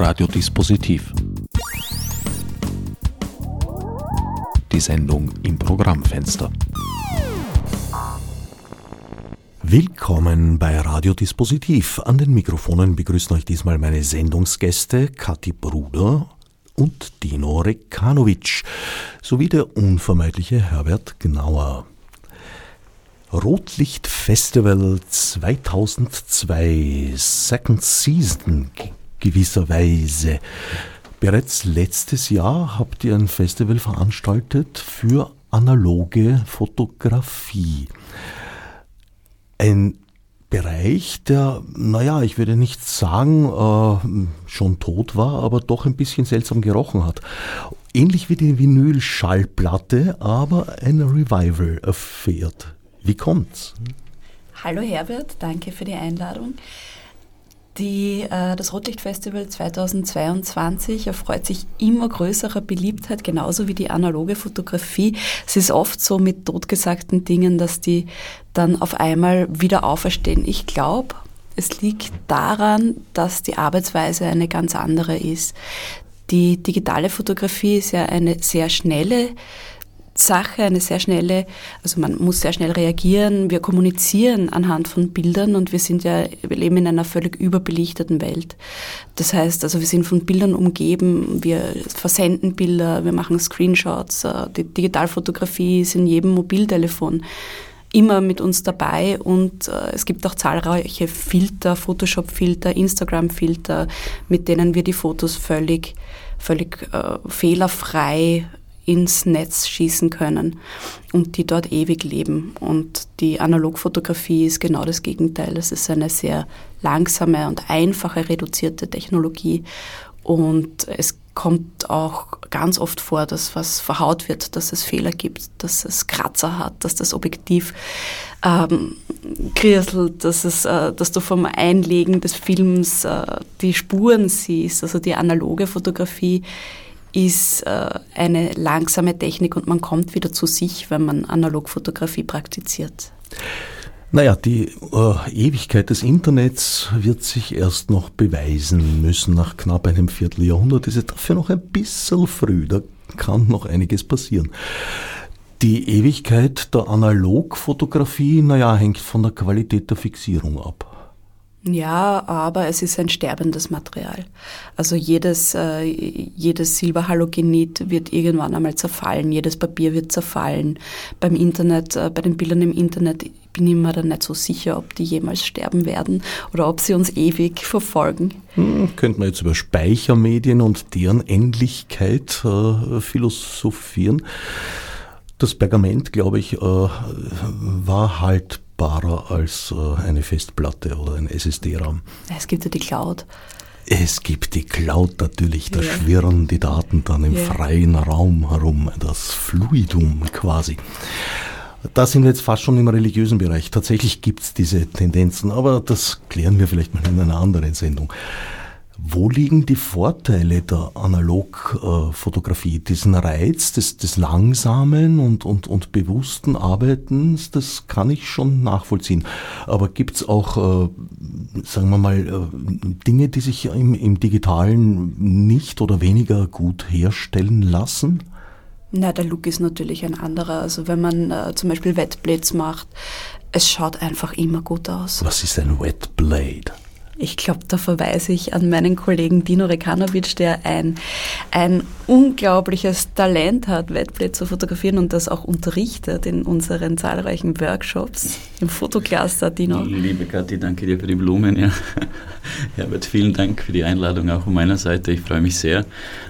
Radiodispositiv. Die Sendung im Programmfenster. Willkommen bei Radiodispositiv. An den Mikrofonen begrüßen euch diesmal meine Sendungsgäste Kathi Bruder und Dino Rekanovic sowie der unvermeidliche Herbert Gnauer. Rotlichtfestival 2002, Second Season gewisserweise. Bereits letztes Jahr habt ihr ein Festival veranstaltet für analoge Fotografie. Ein Bereich, der, naja, ich würde nicht sagen, äh, schon tot war, aber doch ein bisschen seltsam gerochen hat. Ähnlich wie die Vinyl-Schallplatte, aber ein Revival erfährt. Wie kommt's? Hallo Herbert, danke für die Einladung. Die, äh, das Rotlichtfestival 2022 erfreut sich immer größerer Beliebtheit, genauso wie die analoge Fotografie. Es ist oft so mit totgesagten Dingen, dass die dann auf einmal wieder auferstehen. Ich glaube, es liegt daran, dass die Arbeitsweise eine ganz andere ist. Die digitale Fotografie ist ja eine sehr schnelle Sache, eine sehr schnelle, also man muss sehr schnell reagieren. Wir kommunizieren anhand von Bildern und wir sind ja, wir leben in einer völlig überbelichteten Welt. Das heißt, also wir sind von Bildern umgeben, wir versenden Bilder, wir machen Screenshots, äh, die Digitalfotografie ist in jedem Mobiltelefon immer mit uns dabei und äh, es gibt auch zahlreiche Filter, Photoshop-Filter, Instagram-Filter, mit denen wir die Fotos völlig, völlig äh, fehlerfrei ins Netz schießen können und die dort ewig leben. Und die Analogfotografie ist genau das Gegenteil. Es ist eine sehr langsame und einfache, reduzierte Technologie. Und es kommt auch ganz oft vor, dass was verhaut wird, dass es Fehler gibt, dass es Kratzer hat, dass das Objektiv ähm, kriselt, dass, es, äh, dass du vom Einlegen des Films äh, die Spuren siehst. Also die analoge Fotografie ist äh, eine langsame Technik und man kommt wieder zu sich, wenn man Analogfotografie praktiziert. Naja, die äh, Ewigkeit des Internets wird sich erst noch beweisen müssen. Nach knapp einem Vierteljahrhundert ist es dafür noch ein bisschen früh. Da kann noch einiges passieren. Die Ewigkeit der Analogfotografie, naja, hängt von der Qualität der Fixierung ab. Ja, aber es ist ein sterbendes Material. Also jedes, äh, jedes Silberhalogenit wird irgendwann einmal zerfallen, jedes Papier wird zerfallen. Beim Internet, äh, bei den Bildern im Internet bin ich mir dann nicht so sicher, ob die jemals sterben werden oder ob sie uns ewig verfolgen. Hm, könnte man jetzt über Speichermedien und deren Endlichkeit äh, philosophieren. Das Pergament, glaube ich, äh, war halt greifbarer als äh, eine Festplatte oder ein SSD-RAM. Es gibt ja die Cloud. Es gibt die Cloud natürlich, da ja. schwirren die Daten dann im ja. freien Raum herum, das Fluidum quasi. Da sind wir jetzt fast schon im religiösen Bereich. Tatsächlich gibt es diese Tendenzen, aber das klären wir vielleicht mal in einer anderen Sendung. Wo liegen die Vorteile der Analogfotografie? Diesen Reiz des, des langsamen und, und, und bewussten Arbeitens, das kann ich schon nachvollziehen. Aber gibt es auch, äh, sagen wir mal, äh, Dinge, die sich im, im digitalen nicht oder weniger gut herstellen lassen? Na, der Look ist natürlich ein anderer. Also wenn man äh, zum Beispiel Wetblades macht, es schaut einfach immer gut aus. Was ist ein Wetblade? Ich glaube, da verweise ich an meinen Kollegen Dino Rekanovic, der ein, ein unglaubliches Talent hat, Wettblät zu fotografieren und das auch unterrichtet in unseren zahlreichen Workshops im Fotocluster, Dino. Liebe Kathi, danke dir für die Blumen. Ja. Herbert, vielen Dank für die Einladung auch von meiner Seite. Ich freue mich sehr,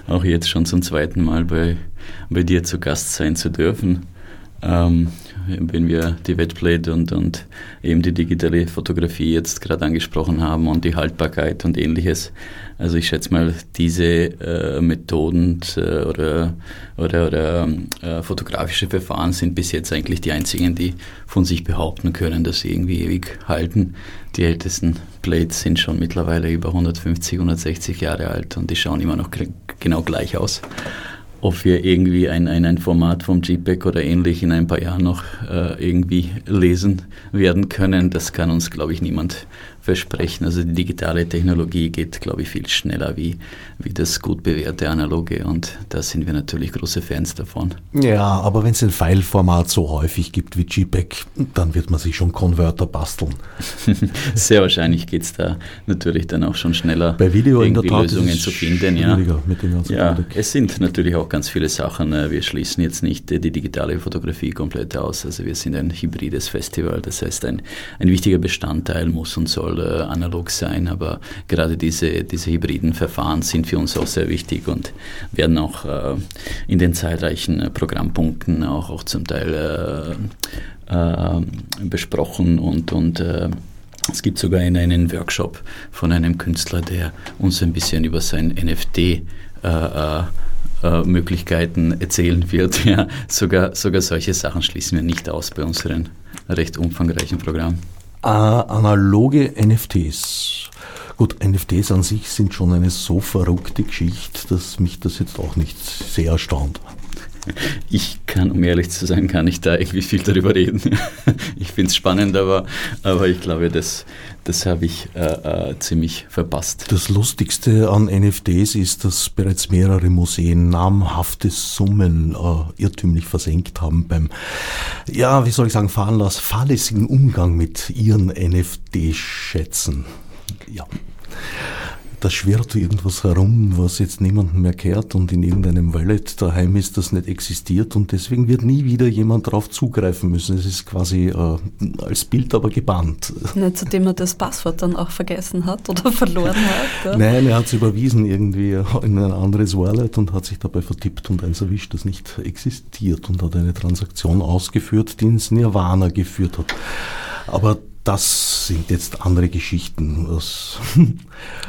auch jetzt schon zum zweiten Mal bei, bei dir zu Gast sein zu dürfen. Ähm, wenn wir die Wetplate und, und eben die digitale Fotografie jetzt gerade angesprochen haben und die Haltbarkeit und ähnliches. Also ich schätze mal, diese äh, Methoden äh, oder, oder, oder äh, fotografische Verfahren sind bis jetzt eigentlich die einzigen, die von sich behaupten können, dass sie irgendwie ewig halten. Die ältesten Plates sind schon mittlerweile über 150, 160 Jahre alt und die schauen immer noch genau gleich aus ob wir irgendwie ein, ein, ein Format vom JPEG oder ähnlich in ein paar Jahren noch äh, irgendwie lesen werden können, das kann uns, glaube ich, niemand versprechen. Also die digitale Technologie geht, glaube ich, viel schneller wie, wie das gut bewährte analoge und da sind wir natürlich große Fans davon. Ja, aber wenn es ein Fileformat so häufig gibt wie JPEG, dann wird man sich schon Konverter basteln. Sehr wahrscheinlich geht es da natürlich dann auch schon schneller, Bei Video in der Tat Lösungen zu finden. Ja, ja es sind natürlich auch ganz viele Sachen. Äh, wir schließen jetzt nicht die digitale Fotografie komplett aus. Also wir sind ein hybrides Festival. Das heißt, ein, ein wichtiger Bestandteil muss und soll äh, analog sein. Aber gerade diese, diese hybriden Verfahren sind für uns auch sehr wichtig und werden auch äh, in den zahlreichen äh, Programmpunkten auch, auch zum Teil äh, äh, besprochen und, und es gibt sogar einen, einen Workshop von einem Künstler, der uns ein bisschen über sein NFT äh, äh, Möglichkeiten erzählen wird. Ja, sogar, sogar solche Sachen schließen wir nicht aus bei unserem recht umfangreichen Programm. Äh, analoge NFTs. Gut, NFTs an sich sind schon eine so verrückte Geschichte, dass mich das jetzt auch nicht sehr erstaunt. Ich kann, um ehrlich zu sein, kann ich da irgendwie viel darüber reden. Ich finde es spannend, aber, aber ich glaube, das, das habe ich äh, äh, ziemlich verpasst. Das Lustigste an NFTs ist, dass bereits mehrere Museen namhafte Summen äh, irrtümlich versenkt haben beim, ja, wie soll ich sagen, Fahrlass, fahrlässigen Umgang mit ihren NFT-Schätzen. Ja da schwirrt irgendwas herum, was jetzt niemandem mehr kehrt und in irgendeinem Wallet daheim ist, das nicht existiert und deswegen wird nie wieder jemand darauf zugreifen müssen. Es ist quasi äh, als Bild aber gebannt. Nicht, zudem er das Passwort dann auch vergessen hat oder verloren hat. Ja? Nein, er hat es überwiesen irgendwie in ein anderes Wallet und hat sich dabei vertippt und eins erwischt, das nicht existiert und hat eine Transaktion ausgeführt, die ins Nirvana geführt hat. Aber das sind jetzt andere Geschichten. Das,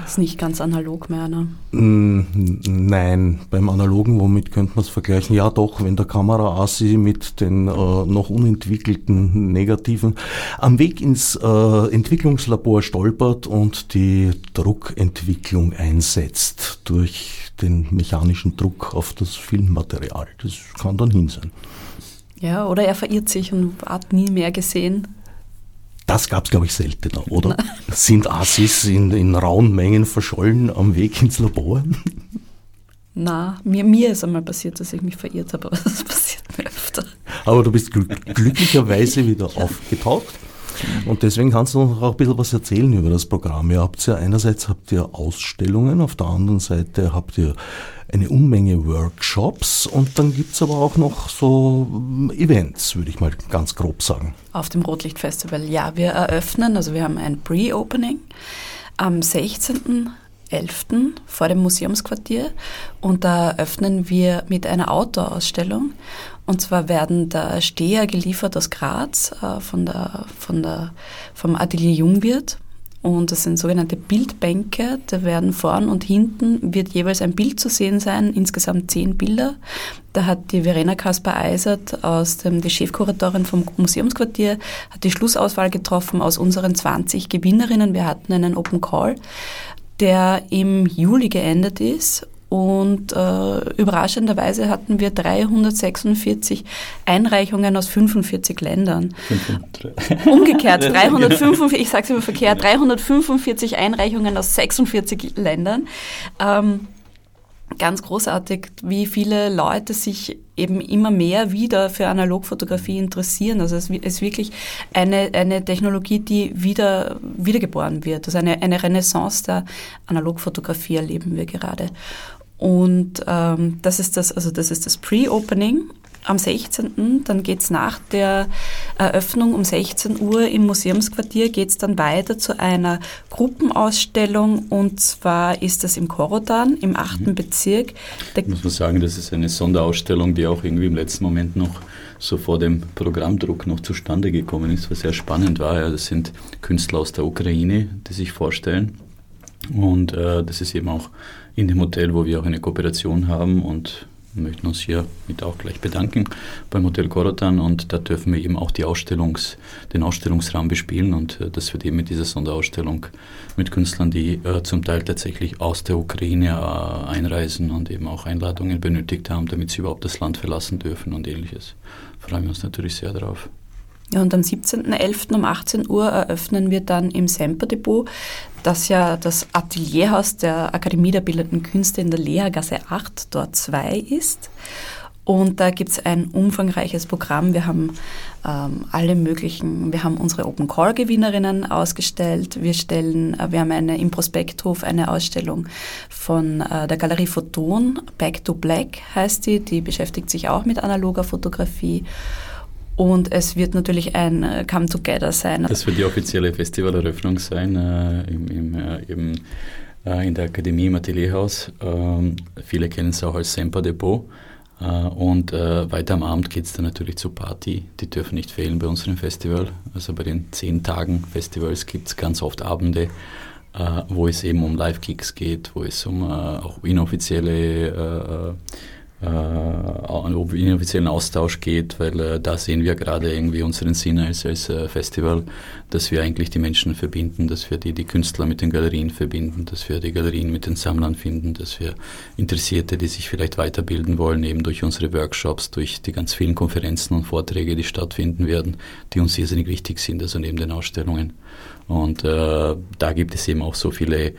das ist nicht ganz analog mehr, ne? Nein, beim Analogen, womit könnte man es vergleichen? Ja, doch, wenn der Kamera-Assi mit den äh, noch unentwickelten Negativen am Weg ins äh, Entwicklungslabor stolpert und die Druckentwicklung einsetzt durch den mechanischen Druck auf das Filmmaterial. Das kann dann hin sein. Ja, oder er verirrt sich und hat nie mehr gesehen. Das gab es, glaube ich, seltener, oder? Sind Assis in, in rauen Mengen verschollen am Weg ins Labor? Na, mir, mir ist einmal passiert, dass ich mich verirrt habe, aber das passiert mir öfter. Aber du bist glücklicherweise wieder ja. aufgetaucht. Und deswegen kannst du noch auch ein bisschen was erzählen über das Programm. Ihr habt ja einerseits habt ihr Ausstellungen, auf der anderen Seite habt ihr eine Unmenge Workshops und dann gibt es aber auch noch so ähm, Events, würde ich mal ganz grob sagen. Auf dem Rotlichtfestival, ja, wir eröffnen, also wir haben ein Pre-Opening am 16. 11. vor dem Museumsquartier und da eröffnen wir mit einer Outdoor-Ausstellung. Und zwar werden da Steher geliefert aus Graz äh, von der, von der, vom Atelier Jungwirt und das sind sogenannte Bildbänke. Da werden vorn und hinten wird jeweils ein Bild zu sehen sein, insgesamt zehn Bilder. Da hat die Verena Kasper-Eisert aus dem, die Chefkuratorin vom Museumsquartier, hat die Schlussauswahl getroffen aus unseren 20 Gewinnerinnen. Wir hatten einen Open Call, der im Juli geendet ist und äh, überraschenderweise hatten wir 346 Einreichungen aus 45 Ländern. Umgekehrt, 345, ich sage es immer verkehrt, 345 Einreichungen aus 46 Ländern. Ähm, ganz großartig, wie viele Leute sich eben immer mehr wieder für Analogfotografie interessieren. Also es ist wirklich eine, eine Technologie, die wieder wiedergeboren wird. Also eine, eine Renaissance der Analogfotografie erleben wir gerade. Und ähm, das ist das, also das ist das Pre-Opening am 16. Dann geht's nach der Eröffnung um 16 Uhr im Museumsquartier, geht's dann weiter zu einer Gruppenausstellung und zwar ist das im Korodan im 8. Mhm. Bezirk. Da muss man sagen, das ist eine Sonderausstellung, die auch irgendwie im letzten Moment noch so vor dem Programmdruck noch zustande gekommen ist, was sehr spannend war. Ja, das sind Künstler aus der Ukraine, die sich vorstellen. Und äh, das ist eben auch in dem Hotel, wo wir auch eine Kooperation haben und möchten uns hier mit auch gleich bedanken beim Hotel Korotan und da dürfen wir eben auch die Ausstellungs, den Ausstellungsraum bespielen und äh, das wird eben mit dieser Sonderausstellung mit Künstlern, die äh, zum Teil tatsächlich aus der Ukraine äh, einreisen und eben auch Einladungen benötigt haben, damit sie überhaupt das Land verlassen dürfen und ähnliches. Freuen wir uns natürlich sehr darauf. Ja, und am 17.11. um 18 Uhr eröffnen wir dann im Semper-Depot, das ja das Atelierhaus der Akademie der Bildenden Künste in der Lehrgasse 8, dort 2 ist. Und da gibt es ein umfangreiches Programm. Wir haben ähm, alle möglichen, wir haben unsere Open Call Gewinnerinnen ausgestellt. Wir stellen, äh, wir haben eine im Prospekthof eine Ausstellung von äh, der Galerie Photon, Back to Black heißt die, die beschäftigt sich auch mit analoger Fotografie. Und es wird natürlich ein äh, Come Together sein. Das wird die offizielle Festivaleröffnung sein, äh, im, im, äh, im, äh, in der Akademie im Atelierhaus. Ähm, viele kennen es auch als Semper Depot. Äh, und äh, weiter am Abend geht es dann natürlich zur Party. Die dürfen nicht fehlen bei unserem Festival. Also bei den zehn Tagen Festivals gibt es ganz oft Abende, wo es eben um Live-Kicks geht, wo es um auch inoffizielle äh, inoffiziellen Austausch geht, weil äh, da sehen wir gerade irgendwie unseren Sinn als, als äh, Festival, dass wir eigentlich die Menschen verbinden, dass wir die, die Künstler mit den Galerien verbinden, dass wir die Galerien mit den Sammlern finden, dass wir Interessierte, die sich vielleicht weiterbilden wollen, eben durch unsere Workshops, durch die ganz vielen Konferenzen und Vorträge, die stattfinden werden, die uns irrsinnig wichtig sind, also neben den Ausstellungen. Und äh, da gibt es eben auch so viele,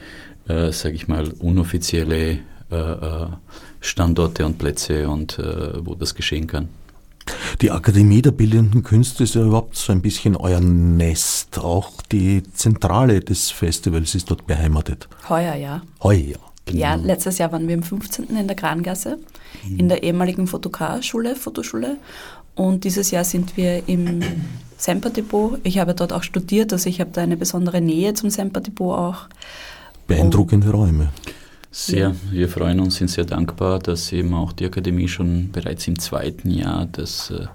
äh, sage ich mal, unoffizielle Standorte und Plätze und äh, wo das geschehen kann. Die Akademie der Bildenden Künste ist ja überhaupt so ein bisschen euer Nest. Auch die Zentrale des Festivals ist dort beheimatet. Heuer, ja. Heuer, ja. Genau. Ja, letztes Jahr waren wir am 15. in der Krangasse, mhm. in der ehemaligen Fotokar-Schule, Fotoschule. Und dieses Jahr sind wir im Semper-Depot. Ich habe dort auch studiert, also ich habe da eine besondere Nähe zum Semper-Depot auch. Beeindruckende Und Räume. Sehr. Wir freuen uns, sind sehr dankbar, dass eben auch die Akademie schon bereits im zweiten Jahr dass, äh,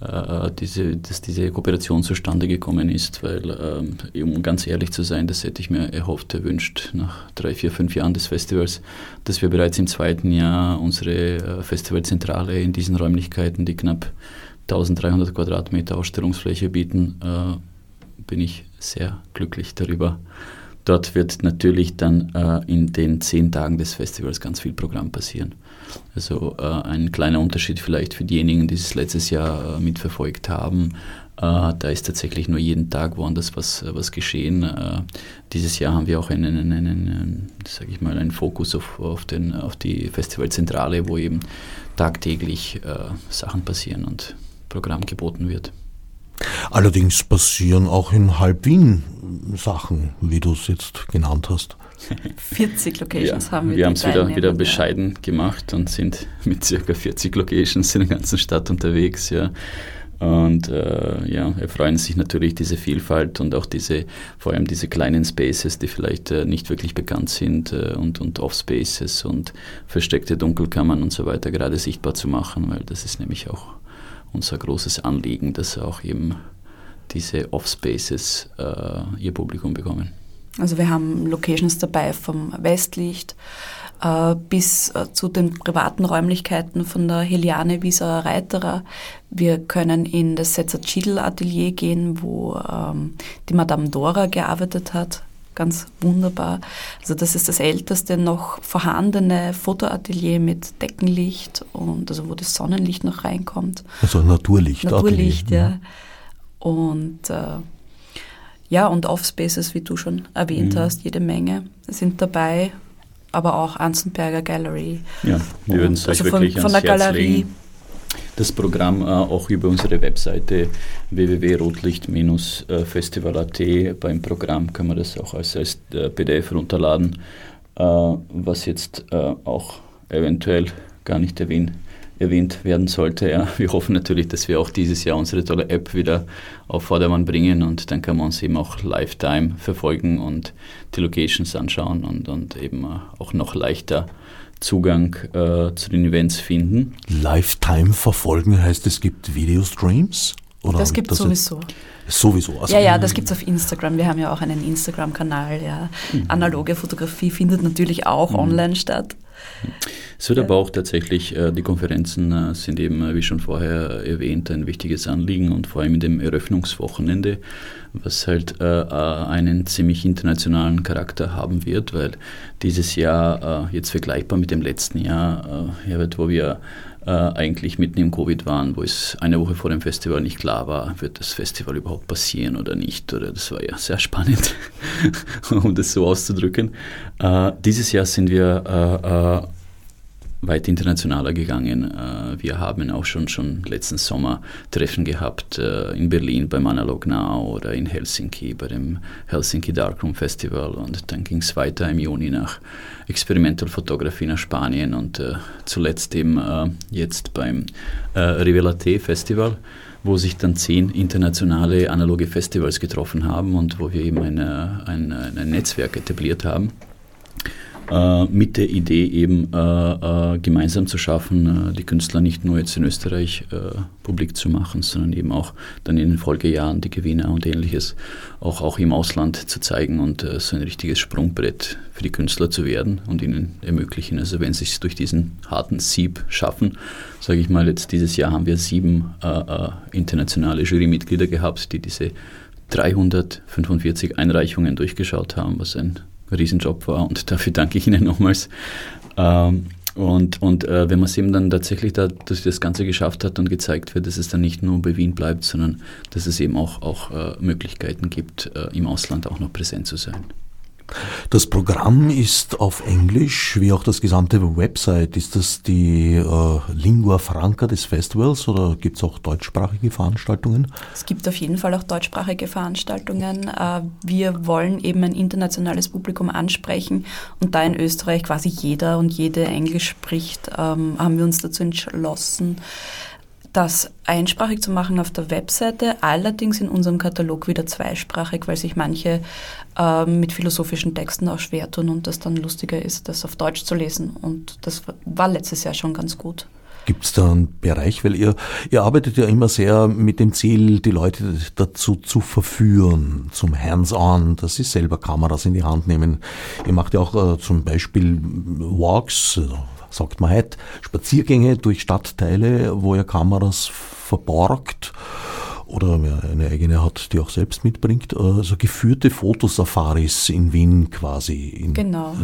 äh, diese, dass diese Kooperation zustande gekommen ist, weil, äh, um ganz ehrlich zu sein, das hätte ich mir erhofft, erwünscht, nach drei, vier, fünf Jahren des Festivals, dass wir bereits im zweiten Jahr unsere äh, Festivalzentrale in diesen Räumlichkeiten, die knapp 1300 Quadratmeter Ausstellungsfläche bieten, äh, bin ich sehr glücklich darüber. Dort wird natürlich dann äh, in den zehn Tagen des Festivals ganz viel Programm passieren. Also äh, ein kleiner Unterschied vielleicht für diejenigen, die es letztes Jahr äh, mitverfolgt haben. Äh, da ist tatsächlich nur jeden Tag woanders was, was geschehen. Äh, dieses Jahr haben wir auch einen, einen, einen sage ich mal, einen Fokus auf, auf, den, auf die Festivalzentrale, wo eben tagtäglich äh, Sachen passieren und Programm geboten wird. Allerdings passieren auch in Halb Wien Sachen, wie du es jetzt genannt hast. 40 Locations ja, haben wir. Wir haben es wieder, wieder bescheiden gemacht und sind mit circa 40 Locations in der ganzen Stadt unterwegs, ja. Und äh, ja, erfreuen sich natürlich diese Vielfalt und auch diese, vor allem diese kleinen Spaces, die vielleicht äh, nicht wirklich bekannt sind äh, und, und Off-Spaces und versteckte Dunkelkammern und so weiter gerade sichtbar zu machen, weil das ist nämlich auch unser großes Anliegen, dass auch eben diese Off-Spaces äh, ihr Publikum bekommen. Also wir haben Locations dabei vom Westlicht äh, bis äh, zu den privaten Räumlichkeiten von der Heliane Wieser Reiterer. Wir können in das Setzer Chidl Atelier gehen, wo ähm, die Madame Dora gearbeitet hat ganz wunderbar. Also das ist das älteste noch vorhandene Fotoatelier mit Deckenlicht und also wo das Sonnenlicht noch reinkommt. Also Naturlicht. Naturlicht, Atelier. ja. Und äh, ja, und Offspaces, wie du schon erwähnt mhm. hast, jede Menge sind dabei, aber auch Anzenberger Gallery. Ja, wir würden es euch also wirklich von, von der Herz Galerie. Legen das Programm äh, auch über unsere Webseite www.rotlicht-festival.at. Beim Programm kann man das auch als, als äh, PDF runterladen, äh, was jetzt äh, auch eventuell gar nicht erwähnt, erwähnt werden sollte. Ja. Wir hoffen natürlich, dass wir auch dieses Jahr unsere tolle App wieder auf Vordermann bringen und dann kann man uns eben auch Lifetime verfolgen und die Locations anschauen und, und eben äh, auch noch leichter Zugang äh, zu den Events finden. Lifetime verfolgen heißt, es gibt Videostreams? Oder das gibt es sowieso. Sowieso. Also ja, ja, das gibt es auf Instagram. Wir haben ja auch einen Instagram-Kanal. Ja. Mhm. Analoge Fotografie findet natürlich auch mhm. online statt. Es wird ja. aber auch tatsächlich, äh, die Konferenzen äh, sind eben, äh, wie schon vorher erwähnt, ein wichtiges Anliegen und vor allem in dem Eröffnungswochenende, was halt einen ziemlich internationalen Charakter haben wird, weil dieses Jahr jetzt vergleichbar mit dem letzten Jahr, Herbert, wo wir eigentlich mitten im Covid waren, wo es eine Woche vor dem Festival nicht klar war, wird das Festival überhaupt passieren oder nicht. Oder das war ja sehr spannend, um das so auszudrücken. Äh, dieses Jahr sind wir äh, äh weit internationaler gegangen. Äh, wir haben auch schon, schon letzten Sommer Treffen gehabt äh, in Berlin beim Analog Now oder in Helsinki bei dem Helsinki Darkroom Festival und dann ging es weiter im Juni nach Experimental Photography nach Spanien und äh, zuletzt eben jetzt beim Revelate Festival wo sich dann zehn internationale analoge Festivals getroffen haben und wo wir eben eine, ein, ein Netzwerk etabliert haben äh, mit der Idee eben äh, äh, gemeinsam zu schaffen, die Künstler nicht nur jetzt in Österreich publik zu machen, sondern eben auch dann in den Folgejahren die Gewinner und ähnliches auch, auch im Ausland zu zeigen und so ein richtiges Sprungbrett für die Künstler zu werden und ihnen ermöglichen. Also wenn sie es durch diesen harten Sieb schaffen, sage ich mal, jetzt dieses Jahr haben wir sieben äh, internationale Jurymitglieder gehabt, die diese 345 Einreichungen durchgeschaut haben, was ein Riesenjob war und dafür danke ich Ihnen nochmals. Ähm, und, und äh, wenn man es eben dann tatsächlich da, dass das Ganze geschafft hat und gezeigt wird, dass es dann nicht nur bei Wien bleibt, sondern dass es eben auch, auch äh, Möglichkeiten gibt, äh, im Ausland auch noch präsent zu sein. Das Programm ist auf Englisch, wie auch das gesamte Website. Ist das die äh, Lingua Franca des Festivals oder gibt es auch deutschsprachige Veranstaltungen? Es gibt auf jeden Fall auch deutschsprachige Veranstaltungen. Äh, wir wollen eben ein internationales Publikum ansprechen und da in Österreich quasi jeder und jede Englisch spricht, ähm, haben wir uns dazu entschlossen, das einsprachig zu machen auf der Webseite, allerdings in unserem Katalog wieder zweisprachig, weil sich manche äh, mit philosophischen Texten auch schwer tun und das dann lustiger ist, das auf Deutsch zu lesen. Und das war letztes Jahr schon ganz gut. Gibt es da einen Bereich, weil ihr, ihr arbeitet ja immer sehr mit dem Ziel, die Leute dazu zu verführen, zum Hands-on, dass sie selber Kameras in die Hand nehmen. Ihr macht ja auch äh, zum Beispiel Walks, sagt man heute, Spaziergänge durch Stadtteile, wo er Kameras verborgt oder eine eigene hat, die auch selbst mitbringt. Also geführte Fotosafaris in Wien quasi. In genau,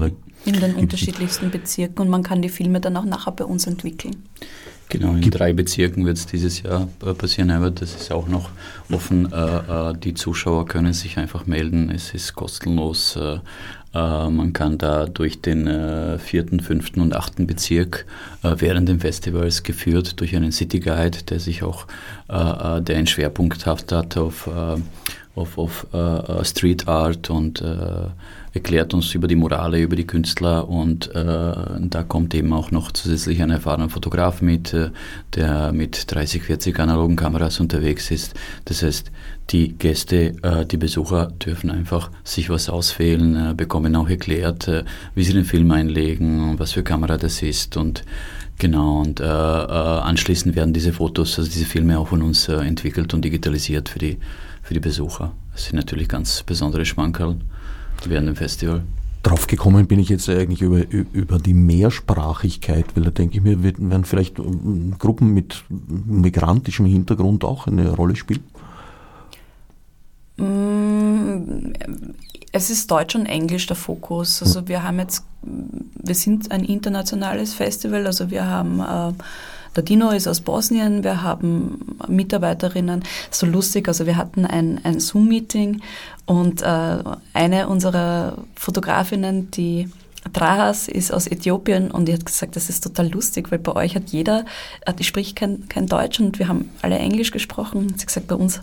in den unterschiedlichsten Bezirken und man kann die Filme dann auch nachher bei uns entwickeln. Genau, in drei Bezirken wird es dieses Jahr äh, passieren, aber das ist auch noch offen. Äh, äh, die Zuschauer können sich einfach melden. Es ist kostenlos. Man kann da durch den vierten, fünften und achten Bezirk während dem Festivals geführt durch einen City Guide, der sich auch, der einen Schwerpunkt hat auf, auf, auf Street Art und erklärt uns über die Morale, über die Künstler und äh, da kommt eben auch noch zusätzlich ein erfahrener Fotograf mit, äh, der mit 30, 40 analogen Kameras unterwegs ist. Das heißt, die Gäste, äh, die Besucher dürfen einfach sich was auswählen, äh, bekommen auch erklärt, äh, wie sie den Film einlegen was für Kamera das ist und Genau, und äh, äh, anschließend werden diese Fotos, also diese Filme auch von uns äh, entwickelt und digitalisiert für die, für die Besucher. Das sind natürlich ganz besondere Schmankerl während dem Festival? Drauf gekommen bin ich jetzt eigentlich über, über die Mehrsprachigkeit, weil da denke ich mir, werden vielleicht ähm, Gruppen mit migrantischem Hintergrund auch eine Rolle spielen? Mm, es ist Deutsch und Englisch der Fokus. Also wir haben jetzt, wir sind ein internationales Festival, also wir haben äh, der Dino ist aus Bosnien, wir haben Mitarbeiterinnen, so lustig, also wir hatten ein, ein Zoom-Meeting und äh, eine unserer Fotografinnen, die Trahas ist aus Äthiopien und die hat gesagt, das ist total lustig, weil bei euch hat jeder, äh, die spricht kein, kein Deutsch und wir haben alle Englisch gesprochen. Sie hat gesagt, bei uns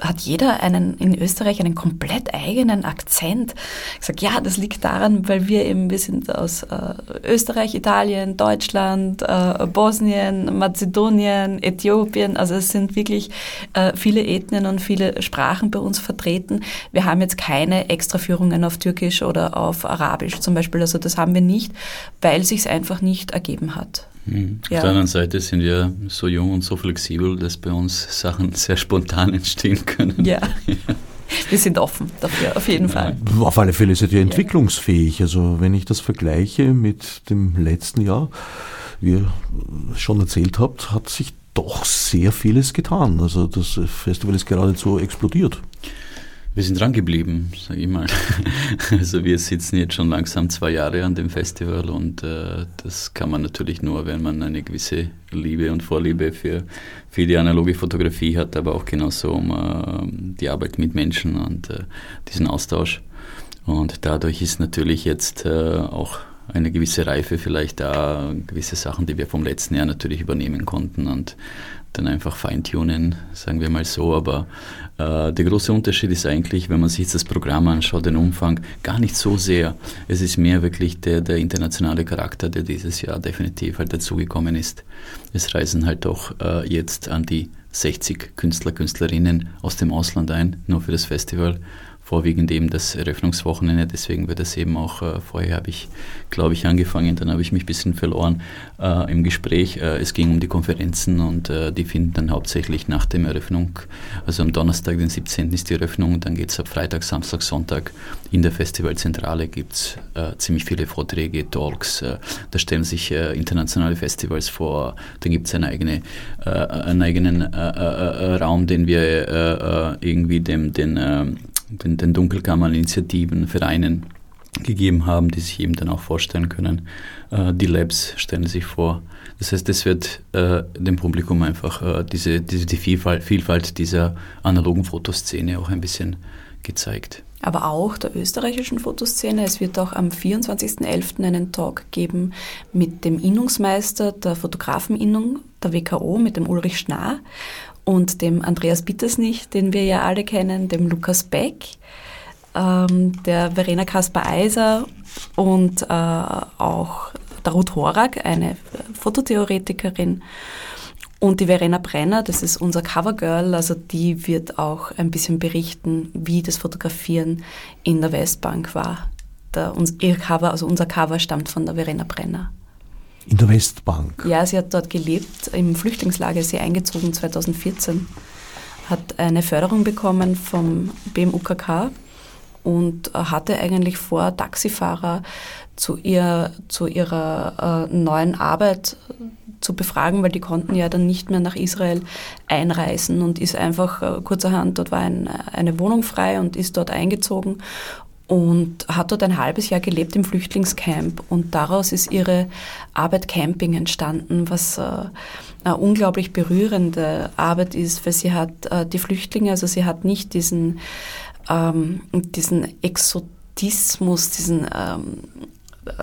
hat jeder einen, in Österreich einen komplett eigenen Akzent. Ich sage, ja, das liegt daran, weil wir eben, wir sind aus äh, Österreich, Italien, Deutschland, äh, Bosnien, Mazedonien, Äthiopien. Also es sind wirklich äh, viele Ethnien und viele Sprachen bei uns vertreten. Wir haben jetzt keine Extraführungen auf Türkisch oder auf Arabisch zum Beispiel. Also das haben wir nicht, weil sich es einfach nicht ergeben hat. Mhm. Ja. Auf der anderen Seite sind wir so jung und so flexibel, dass bei uns Sachen sehr spontan entstehen können. Ja. Wir sind offen dafür, auf jeden Fall. Auf alle Fälle seid ihr entwicklungsfähig. Also wenn ich das vergleiche mit dem letzten Jahr, wie ihr schon erzählt habt, hat sich doch sehr vieles getan. Also das Festival ist geradezu explodiert. Wir sind dran geblieben, sage ich mal. Also wir sitzen jetzt schon langsam zwei Jahre an dem Festival und äh, das kann man natürlich nur, wenn man eine gewisse Liebe und Vorliebe für, für die analoge Fotografie hat, aber auch genauso um äh, die Arbeit mit Menschen und äh, diesen Austausch. Und dadurch ist natürlich jetzt äh, auch eine gewisse Reife vielleicht da, gewisse Sachen, die wir vom letzten Jahr natürlich übernehmen konnten und dann einfach feintunen, sagen wir mal so. Aber der große Unterschied ist eigentlich, wenn man sich das Programm anschaut, den Umfang, gar nicht so sehr. Es ist mehr wirklich der, der internationale Charakter, der dieses Jahr definitiv halt dazugekommen ist. Es reisen halt doch äh, jetzt an die 60 Künstler, Künstlerinnen aus dem Ausland ein, nur für das Festival vorwiegend eben das Eröffnungswochenende. Deswegen wird es eben auch, äh, vorher habe ich, glaube ich, angefangen, dann habe ich mich ein bisschen verloren äh, im Gespräch. Äh, es ging um die Konferenzen und äh, die finden dann hauptsächlich nach der Eröffnung, also am Donnerstag, den 17. ist die Eröffnung, dann geht es ab Freitag, Samstag, Sonntag in der Festivalzentrale gibt es äh, ziemlich viele Vorträge, Talks, äh, da stellen sich internationale Festivals vor, da gibt es eine eigene, einen eigenen Raum, den wir irgendwie dem, den den, den Dunkelkammern-Initiativen, Vereinen gegeben haben, die sich eben dann auch vorstellen können. Äh, die Labs stellen sich vor. Das heißt, es wird äh, dem Publikum einfach äh, diese, diese, die Vielfalt, Vielfalt dieser analogen Fotoszene auch ein bisschen gezeigt. Aber auch der österreichischen Fotoszene. Es wird auch am 24.11. einen Talk geben mit dem Innungsmeister der Fotografeninnung der WKO, mit dem Ulrich Schnarr und dem Andreas Bittersnich, den wir ja alle kennen, dem Lukas Beck, ähm, der Verena Kasper-Eiser und äh, auch der Ruth Horak, eine Fototheoretikerin. Und die Verena Brenner, das ist unser Covergirl, also die wird auch ein bisschen berichten, wie das Fotografieren in der Westbank war. Der, uns, ihr Cover, also unser Cover stammt von der Verena Brenner. In der Westbank? Ja, sie hat dort gelebt, im Flüchtlingslager ist sie eingezogen 2014, hat eine Förderung bekommen vom BMUKK und hatte eigentlich vor, Taxifahrer zu, ihr, zu ihrer äh, neuen Arbeit zu befragen, weil die konnten ja dann nicht mehr nach Israel einreisen und ist einfach äh, kurzerhand, dort war ein, eine Wohnung frei und ist dort eingezogen und hat dort ein halbes Jahr gelebt im Flüchtlingscamp. Und daraus ist ihre Arbeit Camping entstanden, was äh, eine unglaublich berührende Arbeit ist, weil sie hat äh, die Flüchtlinge, also sie hat nicht diesen, ähm, diesen Exotismus, diesen ähm,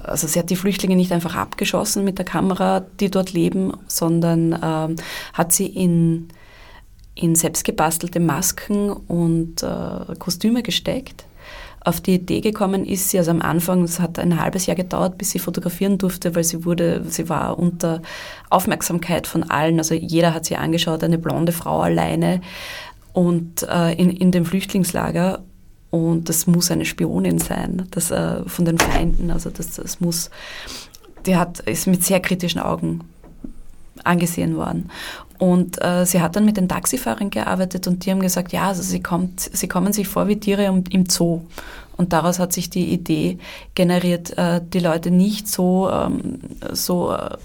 also sie hat die Flüchtlinge nicht einfach abgeschossen mit der Kamera, die dort leben, sondern ähm, hat sie in, in selbstgebastelte Masken und äh, Kostüme gesteckt auf die Idee gekommen ist sie, also am Anfang, es hat ein halbes Jahr gedauert, bis sie fotografieren durfte, weil sie wurde, sie war unter Aufmerksamkeit von allen, also jeder hat sie angeschaut, eine blonde Frau alleine und äh, in, in dem Flüchtlingslager. Und das muss eine Spionin sein, das äh, von den Feinden, also das, das muss, die hat, ist mit sehr kritischen Augen angesehen worden. Und äh, sie hat dann mit den Taxifahrern gearbeitet und die haben gesagt, ja, also sie, kommt, sie kommen sich vor wie Tiere im Zoo. Und daraus hat sich die Idee generiert, äh, die Leute nicht so, ähm, so äh,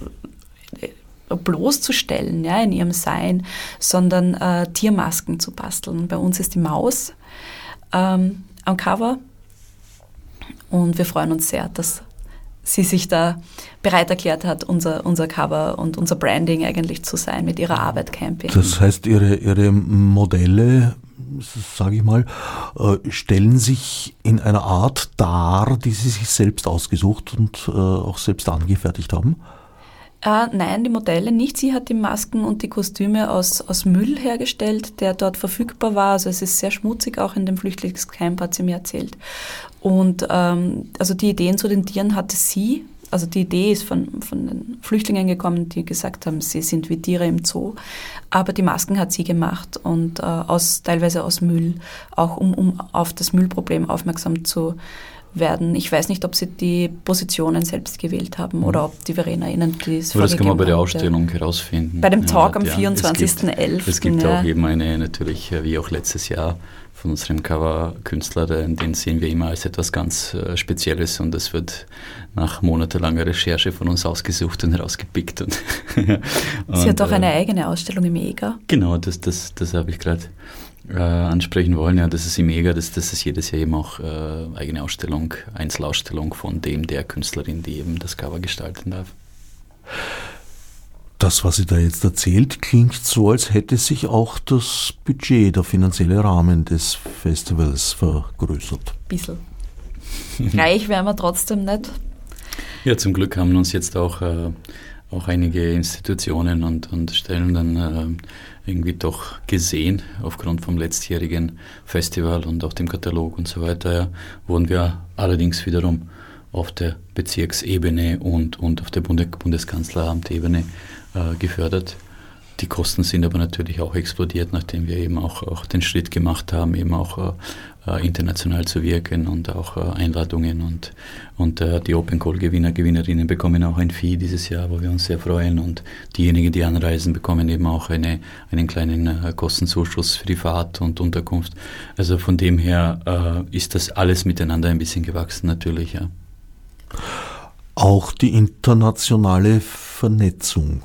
bloßzustellen ja, in ihrem Sein, sondern äh, Tiermasken zu basteln. Bei uns ist die Maus ähm, am Cover und wir freuen uns sehr, dass sie sich da bereit erklärt hat, unser, unser Cover und unser Branding eigentlich zu sein mit ihrer Arbeit Camping. Das heißt, ihre, ihre Modelle, sage ich mal, äh, stellen sich in einer Art dar, die sie sich selbst ausgesucht und äh, auch selbst angefertigt haben? Äh, nein, die Modelle nicht. Sie hat die Masken und die Kostüme aus, aus Müll hergestellt, der dort verfügbar war. Also es ist sehr schmutzig, auch in dem Flüchtlingscamp hat sie mir erzählt. Und ähm, also die Ideen zu den Tieren hatte sie. Also die Idee ist von, von den Flüchtlingen gekommen, die gesagt haben, sie sind wie Tiere im Zoo. Aber die Masken hat sie gemacht und äh, aus, teilweise aus Müll, auch um, um auf das Müllproblem aufmerksam zu werden. Ich weiß nicht, ob sie die Positionen selbst gewählt haben oder ob die Verena ihnen das Aber das kann man bei der Ausstellung herausfinden. Bei dem Talk ja, am ja. 24.11. Es gibt, ja. auch eben eine, natürlich, äh, wie auch letztes Jahr, von unserem Cover-Künstler, den sehen wir immer als etwas ganz äh, Spezielles und das wird nach monatelanger Recherche von uns ausgesucht und herausgepickt. Und, Sie hat auch eine äh, eigene Ausstellung im EGA. Genau, das, das, das habe ich gerade äh, ansprechen wollen. Ja, das ist mega, dass, dass es jedes Jahr eben auch äh, eigene Ausstellung, Einzelausstellung von dem, der Künstlerin, die eben das Cover gestalten darf. Das, was sie da jetzt erzählt, klingt so, als hätte sich auch das Budget, der finanzielle Rahmen des Festivals vergrößert. Bisschen. Reich wären wir trotzdem nicht. Ja, zum Glück haben uns jetzt auch, äh, auch einige Institutionen und, und Stellen dann äh, irgendwie doch gesehen, aufgrund vom letztjährigen Festival und auch dem Katalog und so weiter, ja, wurden wir allerdings wiederum auf der Bezirksebene und, und auf der Bundes Bundeskanzleramtebene äh, gefördert. Die Kosten sind aber natürlich auch explodiert, nachdem wir eben auch, auch den Schritt gemacht haben, eben auch äh, international zu wirken und auch äh, Einladungen und, und äh, die Open Call Gewinner, Gewinnerinnen bekommen auch ein Fee dieses Jahr, wo wir uns sehr freuen und diejenigen, die anreisen, bekommen eben auch eine, einen kleinen äh, Kostenzuschuss für die Fahrt und Unterkunft. Also von dem her äh, ist das alles miteinander ein bisschen gewachsen natürlich, ja. Auch die internationale Vernetzung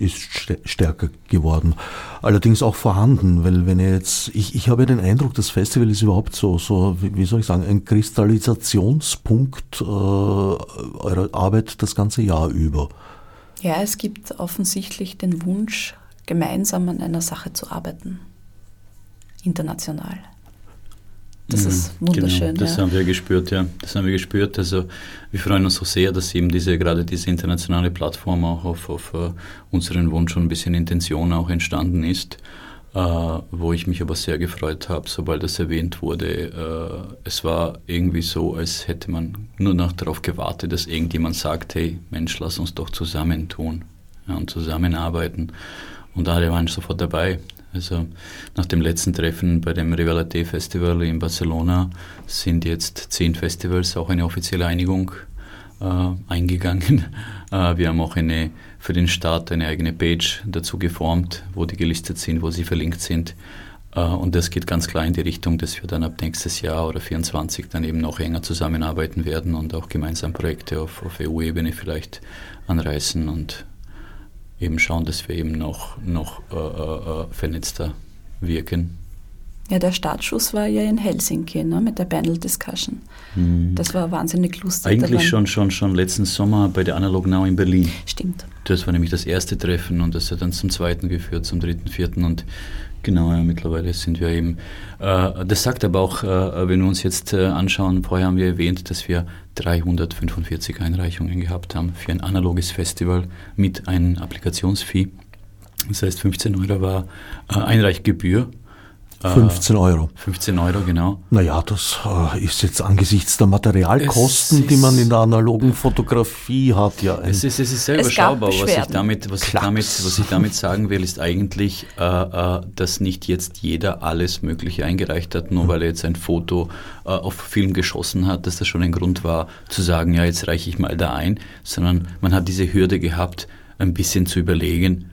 ist stärker geworden. Allerdings auch vorhanden, weil wenn ihr jetzt, ich, ich habe ja den Eindruck, das Festival ist überhaupt so, so wie soll ich sagen, ein Kristallisationspunkt äh, eurer Arbeit das ganze Jahr über. Ja, es gibt offensichtlich den Wunsch, gemeinsam an einer Sache zu arbeiten. International. Das ist mhm. wunderschön. Genau, das ja. haben wir gespürt, ja. Das haben wir gespürt. Also wir freuen uns so sehr, dass eben diese, gerade diese internationale Plattform auch auf, auf uh, unseren Wunsch und ein bisschen Intention auch entstanden ist. Uh, wo ich mich aber sehr gefreut habe, sobald das erwähnt wurde. Uh, es war irgendwie so, als hätte man nur noch darauf gewartet, dass irgendjemand sagt, hey Mensch, lass uns doch zusammentun ja, und zusammenarbeiten. Und alle waren sofort dabei. Also nach dem letzten Treffen bei dem Rivalité Festival in Barcelona sind jetzt zehn Festivals auch eine offizielle Einigung äh, eingegangen. Äh, wir haben auch eine, für den Start eine eigene Page dazu geformt, wo die gelistet sind, wo sie verlinkt sind. Äh, und das geht ganz klar in die Richtung, dass wir dann ab nächstes Jahr oder 2024 dann eben noch enger zusammenarbeiten werden und auch gemeinsam Projekte auf, auf EU-Ebene vielleicht anreißen und eben schauen, dass wir eben noch, noch äh, äh, äh, vernetzter wirken. Ja, der Startschuss war ja in Helsinki ne, mit der Panel Discussion. Mhm. Das war wahnsinnig lustig. Eigentlich schon, schon, schon letzten Sommer bei der Analog Now in Berlin. Stimmt. Das war nämlich das erste Treffen und das hat dann zum zweiten geführt, zum dritten, vierten und Genau, ja, mittlerweile sind wir eben. Äh, das sagt aber auch, äh, wenn wir uns jetzt äh, anschauen, vorher haben wir erwähnt, dass wir 345 Einreichungen gehabt haben für ein analoges Festival mit einem Applikationsfee. Das heißt, 15 Euro war äh, Einreichgebühr 15 Euro. 15 Euro, genau. Naja, das äh, ist jetzt angesichts der Materialkosten, die man in der analogen Fotografie hat, ja. Es ist, es ist sehr es überschaubar. Was ich, damit, was, ich damit, was ich damit sagen will, ist eigentlich, äh, äh, dass nicht jetzt jeder alles Mögliche eingereicht hat, nur mhm. weil er jetzt ein Foto äh, auf Film geschossen hat, dass das schon ein Grund war, zu sagen, ja, jetzt reiche ich mal da ein, sondern man hat diese Hürde gehabt, ein bisschen zu überlegen,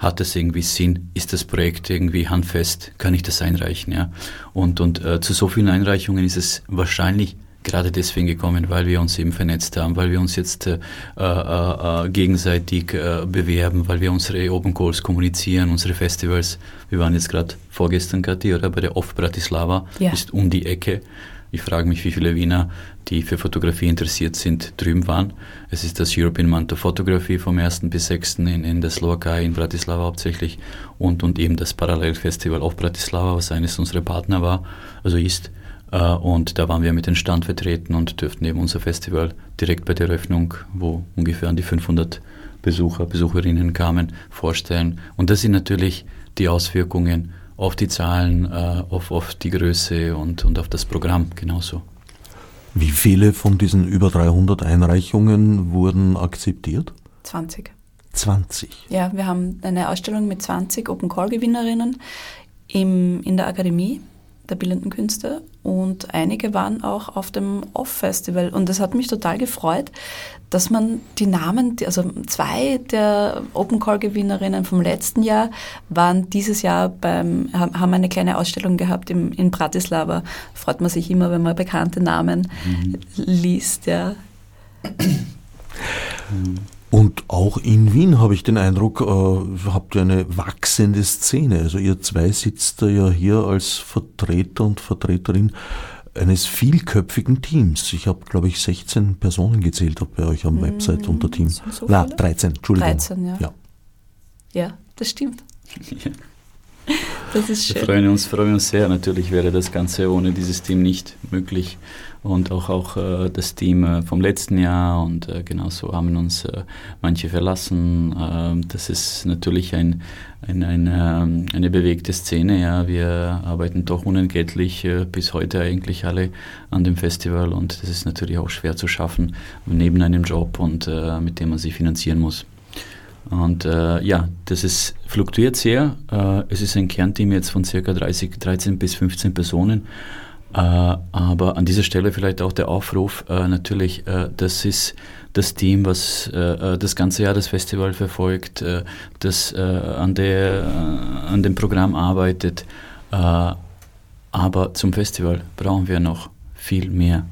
hat es irgendwie Sinn? Ist das Projekt irgendwie handfest? Kann ich das einreichen? Ja? Und, und äh, zu so vielen Einreichungen ist es wahrscheinlich gerade deswegen gekommen, weil wir uns eben vernetzt haben, weil wir uns jetzt äh, äh, äh gegenseitig äh, bewerben, weil wir unsere Open Calls kommunizieren, unsere Festivals. Wir waren jetzt gerade vorgestern, Kathi, oder bei der Off Bratislava, ja. ist um die Ecke. Ich frage mich, wie viele Wiener, die für Fotografie interessiert sind, drüben waren. Es ist das European Month of Photography vom 1. bis 6. in, in der Slowakei, in Bratislava hauptsächlich und, und eben das Parallelfestival auf Bratislava, was eines unserer Partner war, also ist. Äh, und da waren wir mit dem Stand vertreten und dürften eben unser Festival direkt bei der Eröffnung, wo ungefähr an die 500 Besucher, Besucherinnen kamen, vorstellen. Und das sind natürlich die Auswirkungen auf die Zahlen, äh, auf, auf die Größe und, und auf das Programm genauso. Wie viele von diesen über 300 Einreichungen wurden akzeptiert? 20. 20. Ja, wir haben eine Ausstellung mit 20 Open Call Gewinnerinnen im, in der Akademie der Bildenden Künste und einige waren auch auf dem Off-Festival und es hat mich total gefreut, dass man die Namen, also zwei der Open Call Gewinnerinnen vom letzten Jahr waren dieses Jahr beim, haben eine kleine Ausstellung gehabt im, in Bratislava. Freut man sich immer, wenn man bekannte Namen mhm. liest, ja. Und auch in Wien habe ich den Eindruck, äh, habt ihr eine wachsende Szene. Also ihr zwei sitzt da ja hier als Vertreter und Vertreterin eines vielköpfigen Teams. Ich habe, glaube ich, 16 Personen gezählt bei euch am mmh, Website unter Team. So Na, 13, Entschuldigung. 13, ja. Ja, ja das stimmt. Ja. Das ist schön. Wir freuen uns, freuen uns sehr. Natürlich wäre das Ganze ohne dieses Team nicht möglich. Und auch, auch äh, das Team äh, vom letzten Jahr und äh, genauso haben uns äh, manche verlassen. Ähm, das ist natürlich ein, ein, eine, ähm, eine bewegte Szene. Ja. Wir arbeiten doch unentgeltlich äh, bis heute eigentlich alle an dem Festival und das ist natürlich auch schwer zu schaffen neben einem Job und äh, mit dem man sich finanzieren muss. Und äh, ja, das ist, fluktuiert sehr. Äh, es ist ein Kernteam jetzt von ca. 30, 13 bis 15 Personen. Äh, aber an dieser Stelle vielleicht auch der Aufruf, äh, natürlich, äh, das ist das Team, was das ganze Jahr das Festival verfolgt, das an, der, an dem Programm arbeitet. aber zum Festival brauchen wir noch viel mehr.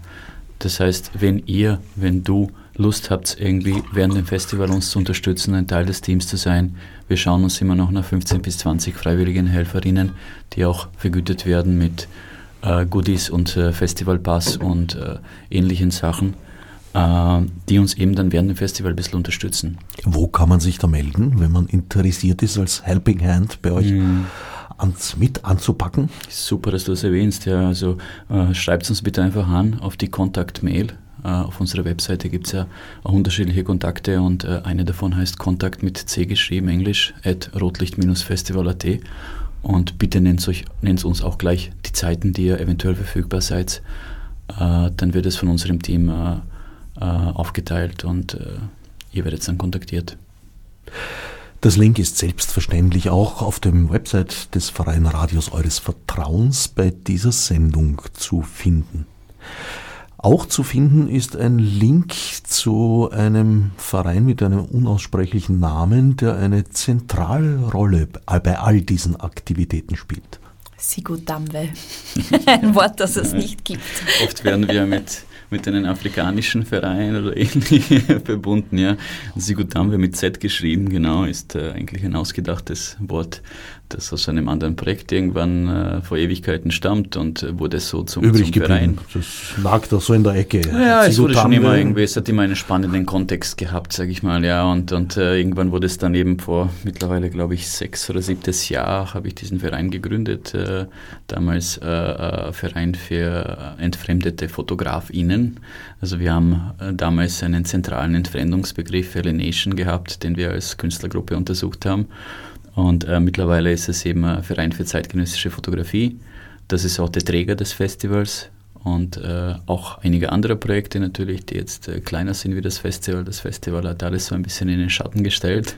Das heißt, wenn ihr, wenn du Lust habt, irgendwie während dem Festival uns zu unterstützen, ein Teil des Teams zu sein. Wir schauen uns immer noch nach 15 bis 20 freiwilligen Helferinnen, die auch vergütet werden mit äh, Goodies und äh, Festivalpass und äh, ähnlichen Sachen, äh, die uns eben dann während dem Festival ein bisschen unterstützen. Wo kann man sich da melden, wenn man interessiert ist, als Helping Hand bei euch? Mm ans, mit anzupacken? Super, dass du das erwähnst. Ja, also äh, schreibt uns bitte einfach an auf die Kontakt-Mail äh, auf unserer Webseite gibt es ja auch unterschiedliche Kontakte und eine davon heißt Kontakt mit C geschrieben, Englisch, at rotlicht-festival.at. Und bitte nennt, euch, nennt uns auch gleich die Zeiten, die ihr eventuell verfügbar seid. Äh, dann wird es von unserem Team aufgeteilt und ihr werdet dann kontaktiert. Das Link ist selbstverständlich auch auf dem Website des Freien Radios eures Vertrauens bei dieser Sendung zu finden. Auch zu finden ist ein Link zu einem Verein mit einem unaussprechlichen Namen, der eine Zentralrolle bei all diesen Aktivitäten spielt. Sigudamwe. Ein Wort, das es nicht gibt. Oft werden wir mit mit einem afrikanischen Verein oder ähnlich verbunden. Ja. wir mit Z geschrieben, genau, ist äh, eigentlich ein ausgedachtes Wort, das aus einem anderen Projekt irgendwann äh, vor Ewigkeiten stammt und äh, wurde so zum, Übrig zum Verein. Das lag da so in der Ecke. Ja, es wurde schon immer irgendwie, es hat immer einen spannenden Kontext gehabt, sage ich mal, ja, und, und äh, irgendwann wurde es dann eben vor mittlerweile, glaube ich, sechs oder siebtes Jahr habe ich diesen Verein gegründet, äh, damals äh, Verein für entfremdete FotografInnen. Also wir haben damals einen zentralen Entfremdungsbegriff Alienation gehabt, den wir als Künstlergruppe untersucht haben und äh, mittlerweile ist es eben ein Verein für zeitgenössische Fotografie. Das ist auch der Träger des Festivals und äh, auch einige andere Projekte natürlich, die jetzt äh, kleiner sind wie das Festival. Das Festival hat alles so ein bisschen in den Schatten gestellt.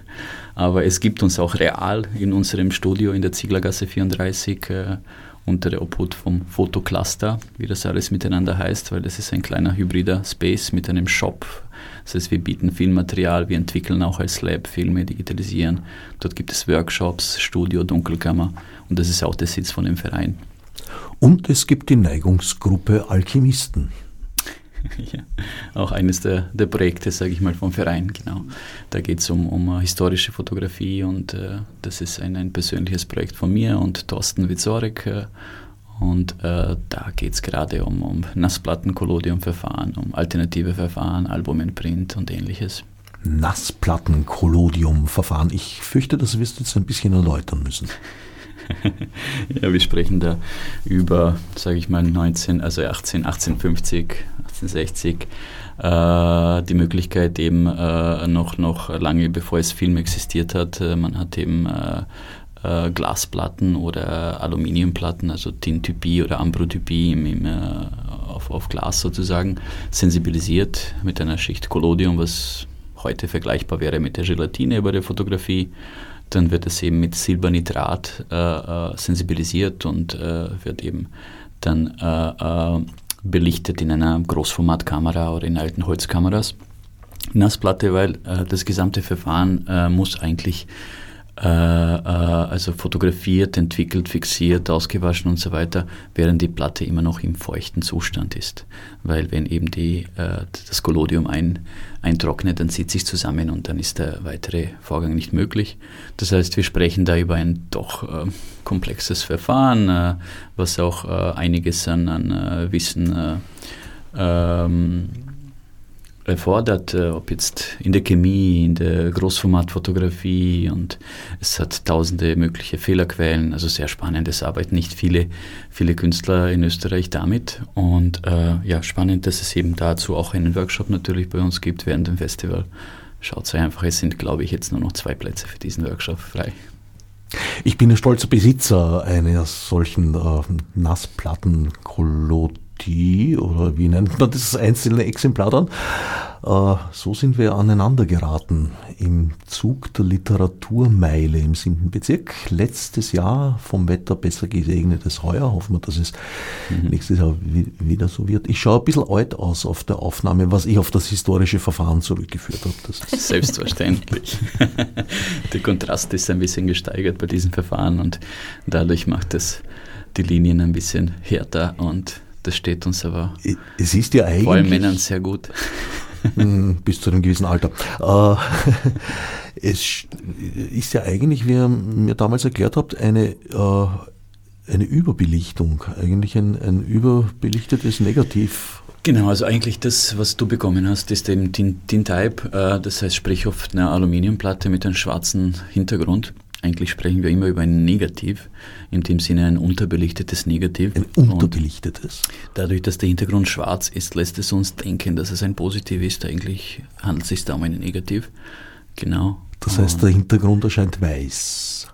Aber es gibt uns auch real in unserem Studio in der Zieglergasse 34 äh, unter der Obhut vom Fotocluster, wie das alles miteinander heißt, weil das ist ein kleiner hybrider Space mit einem Shop das heißt, wir bieten Filmmaterial, wir entwickeln auch als Lab Filme, digitalisieren. Dort gibt es Workshops, Studio, Dunkelkammer und das ist auch der Sitz von dem Verein. Und es gibt die Neigungsgruppe Alchemisten. ja, auch eines der, der Projekte, sage ich mal, vom Verein, genau. Da geht es um, um historische Fotografie und äh, das ist ein, ein persönliches Projekt von mir und Thorsten Witzorek. Äh, und äh, da geht es gerade um, um Nassplatten-Collodium-Verfahren, um alternative Verfahren, Album in Print und ähnliches. Nassplatten-Collodium-Verfahren. Ich fürchte, das wirst du jetzt ein bisschen erläutern müssen. ja, wir sprechen da über, sage ich mal, 19, also 18, 1850, 1860. Äh, die Möglichkeit eben äh, noch, noch lange bevor es Film existiert hat, äh, man hat eben äh, äh, Glasplatten oder Aluminiumplatten, also Tintypie oder Ambrotypie im, im, auf, auf Glas sozusagen, sensibilisiert mit einer Schicht Collodium, was heute vergleichbar wäre mit der Gelatine bei der Fotografie. Dann wird es eben mit Silbernitrat äh sensibilisiert und äh, wird eben dann äh, belichtet in einer Großformatkamera oder in alten Holzkameras. Nassplatte, weil das gesamte Verfahren muss eigentlich äh, äh, also fotografiert, entwickelt, fixiert, ausgewaschen und so weiter, während die Platte immer noch im feuchten Zustand ist. Weil wenn eben die, äh, das Collodium ein, eintrocknet, dann zieht sich zusammen und dann ist der weitere Vorgang nicht möglich. Das heißt, wir sprechen da über ein doch äh, komplexes Verfahren, äh, was auch äh, einiges an, an Wissen ähm, erfordert, äh, ob jetzt in der Chemie, in der Großformatfotografie und es hat tausende mögliche Fehlerquellen, also sehr spannendes Arbeiten, nicht viele, viele Künstler in Österreich damit und äh, ja, spannend, dass es eben dazu auch einen Workshop natürlich bei uns gibt während dem Festival. Schaut einfach, es sind glaube ich jetzt nur noch zwei Plätze für diesen Workshop frei. Ich bin ein stolzer Besitzer einer solchen äh, Nassplatten-Kolot die, oder wie nennt man das einzelne Exemplar dann? Äh, so sind wir aneinander geraten im Zug der Literaturmeile im 7. Bezirk. Letztes Jahr vom Wetter besser gesegnetes Heuer. Hoffen wir, dass es mhm. nächstes Jahr wieder so wird. Ich schaue ein bisschen alt aus auf der Aufnahme, was ich auf das historische Verfahren zurückgeführt habe. Das Selbstverständlich. der Kontrast ist ein bisschen gesteigert bei diesem Verfahren und dadurch macht es die Linien ein bisschen härter und das steht uns aber es ist ja eigentlich, vor allem Männern sehr gut. Hm, bis zu einem gewissen Alter. Äh, es ist ja eigentlich, wie ihr mir damals erklärt habt, eine, äh, eine Überbelichtung, eigentlich ein, ein überbelichtetes Negativ. Genau, also eigentlich das, was du bekommen hast, ist eben Tintype, äh, das heißt sprich auf einer Aluminiumplatte mit einem schwarzen Hintergrund. Eigentlich sprechen wir immer über ein Negativ, in dem Sinne ein unterbelichtetes Negativ. Ein unterbelichtetes? Und dadurch, dass der Hintergrund schwarz ist, lässt es uns denken, dass es ein Positiv ist. Eigentlich handelt es sich da um ein Negativ. Genau. Das heißt, der Hintergrund erscheint weiß.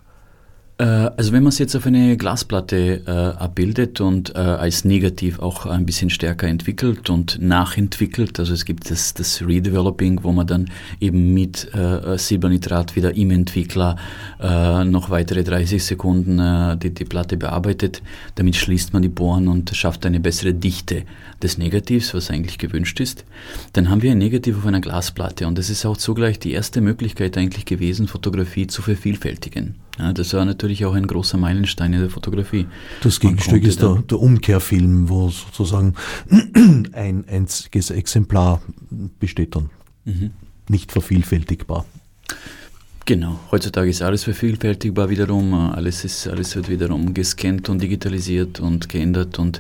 Äh, also wenn man es jetzt auf eine Glasplatte äh, abbildet und äh, als Negativ auch ein bisschen stärker entwickelt und nachentwickelt, also es gibt das, das Redeveloping, wo man dann eben mit äh, Silbernitrat wieder im Entwickler äh, noch weitere 30 Sekunden äh, die, die Platte bearbeitet, damit schließt man die Bohren und schafft eine bessere Dichte des Negativs, was eigentlich gewünscht ist. Dann haben wir ein Negativ auf einer Glasplatte und das ist auch zugleich die erste Möglichkeit eigentlich gewesen, Fotografie zu vervielfältigen. Ja, das war natürlich auch ein großer Meilenstein in der Fotografie. Das Gegenstück ist der, der, Umkehrfilm, wo sozusagen ein einziges Exemplar besteht dann. Mhm. Nicht vervielfältigbar. Genau, heutzutage ist alles vervielfältigbar wiederum, alles, ist, alles wird wiederum gescannt und digitalisiert und geändert. Und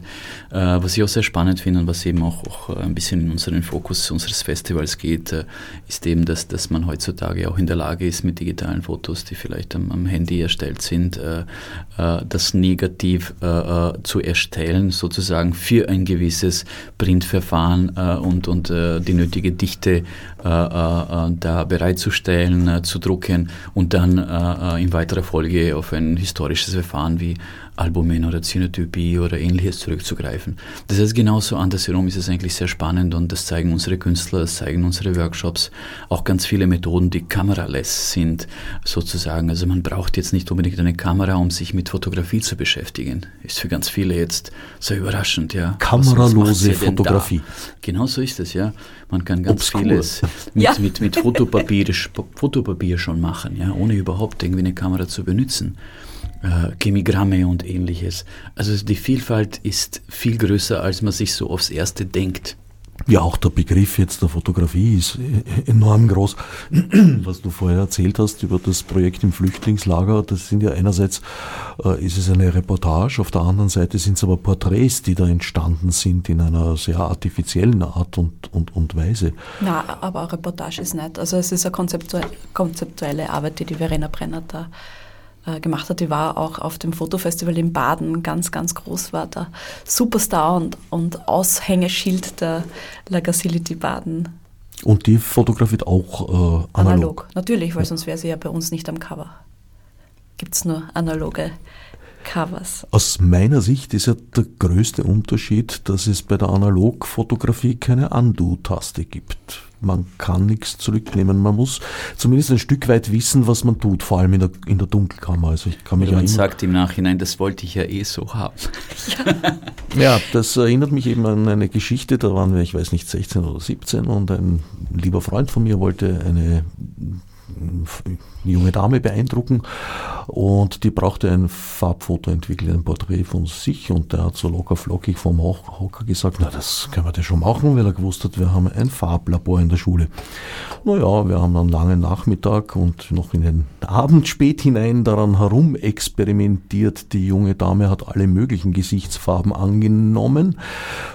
äh, was ich auch sehr spannend finde und was eben auch, auch ein bisschen in unseren Fokus unseres Festivals geht, äh, ist eben, dass, dass man heutzutage auch in der Lage ist, mit digitalen Fotos, die vielleicht am, am Handy erstellt sind, äh, äh das Negativ äh, äh, zu erstellen, sozusagen für ein gewisses Printverfahren und, und die nötige Dichte da bereitzustellen, zu drucken und dann äh, äh, in weiterer Folge auf ein historisches Verfahren wie Albumin oder Zynotypie oder ähnliches zurückzugreifen. Das heißt, genauso andersherum ist es eigentlich sehr spannend und das zeigen unsere Künstler, das zeigen unsere Workshops, auch ganz viele Methoden, die kameraless sind, sozusagen. Also man braucht jetzt nicht unbedingt eine Kamera, um sich mit Fotografie zu beschäftigen. Ist für ganz viele jetzt sehr überraschend, ja. Kameralose Fotografie. Genau so ist es, ja. Man kann ganz Obskur. vieles mit, ja. mit, mit Fotopapier, Fotopapier schon machen, ja, ohne überhaupt irgendwie eine Kamera zu benutzen Chemigramme und ähnliches. Also die Vielfalt ist viel größer, als man sich so aufs Erste denkt. Ja, auch der Begriff jetzt der Fotografie ist enorm groß. Was du vorher erzählt hast über das Projekt im Flüchtlingslager, das sind ja einerseits äh, ist es eine Reportage, auf der anderen Seite sind es aber Porträts, die da entstanden sind in einer sehr artifiziellen Art und, und, und Weise. Na, aber eine Reportage ist nicht. Also es ist eine konzeptuelle Arbeit, die die Verena Brenner da äh, gemacht hat. Die war auch auf dem Fotofestival in Baden ganz, ganz groß, war der Superstar und, und Aushängeschild der Lagacility Baden. Und die fotografiert auch äh, analog? Analog, natürlich, weil ja. sonst wäre sie ja bei uns nicht am Cover. Gibt es nur analoge Covers. Aus meiner Sicht ist ja der größte Unterschied, dass es bei der Analogfotografie keine Undo-Taste gibt man kann nichts zurücknehmen. Man muss zumindest ein Stück weit wissen, was man tut, vor allem in der, in der Dunkelkammer. Also ich kann mich man sagt im Nachhinein, das wollte ich ja eh so haben. Ja. ja, das erinnert mich eben an eine Geschichte, da waren wir, ich weiß nicht, 16 oder 17 und ein lieber Freund von mir wollte eine junge Dame beeindrucken und die brauchte ein Farbfoto entwickelt, ein Porträt von sich und der hat so locker flockig vom Hocker gesagt, na das können wir das schon machen, weil er gewusst hat, wir haben ein Farblabor in der Schule. Naja, wir haben einen langen Nachmittag und noch in den Abend spät hinein daran herumexperimentiert. Die junge Dame hat alle möglichen Gesichtsfarben angenommen,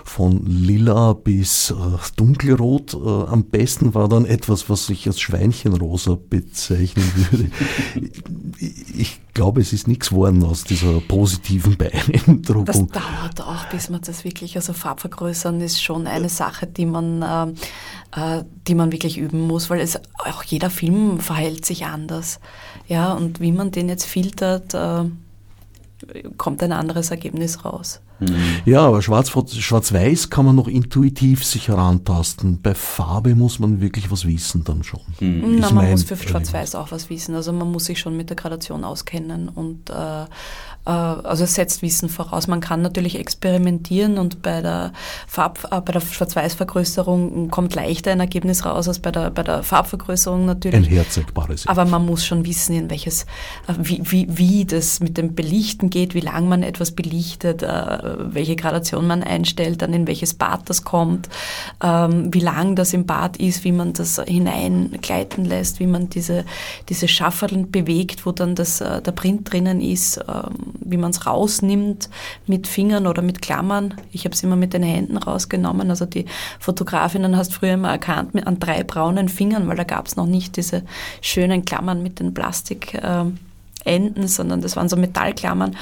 von lila bis äh, dunkelrot. Äh, am besten war dann etwas, was ich als Schweinchenrosa bezeichnen würde. ich glaube, es ist nichts geworden aus dieser positiven Beeindruckung. Das dauert auch, bis man das wirklich, also Farbvergrößern ist schon eine Sache, die man, äh, äh, die man wirklich üben muss, weil es auch jeder Film verhält sich anders. Ja, und wie man den jetzt filtert, äh, kommt ein anderes Ergebnis raus. Mhm. Ja, aber schwarz-weiß kann man noch intuitiv sich herantasten. Bei Farbe muss man wirklich was wissen dann schon. Mhm. Na, man muss für schwarz-weiß auch was wissen. Also man muss sich schon mit der Gradation auskennen und äh, also es setzt Wissen voraus. Man kann natürlich experimentieren und bei der, Farb, äh, bei der Schwarz-Weiß-Vergrößerung kommt leichter ein Ergebnis raus als bei der, bei der Farbvergrößerung natürlich. Ein herzeigbares. Aber man muss schon wissen, in welches, äh, wie, wie, wie das mit dem Belichten geht, wie lang man etwas belichtet, welche Gradation man einstellt, dann in welches Bad das kommt, ähm, wie lang das im Bad ist, wie man das hineingleiten lässt, wie man diese, diese Schafferln bewegt, wo dann das, der Print drinnen ist ähm, wie man es rausnimmt mit Fingern oder mit Klammern. Ich habe es immer mit den Händen rausgenommen. Also die Fotografinnen hast früher immer erkannt mit, an drei braunen Fingern, weil da gab es noch nicht diese schönen Klammern mit den Plastikenden, äh, sondern das waren so Metallklammern.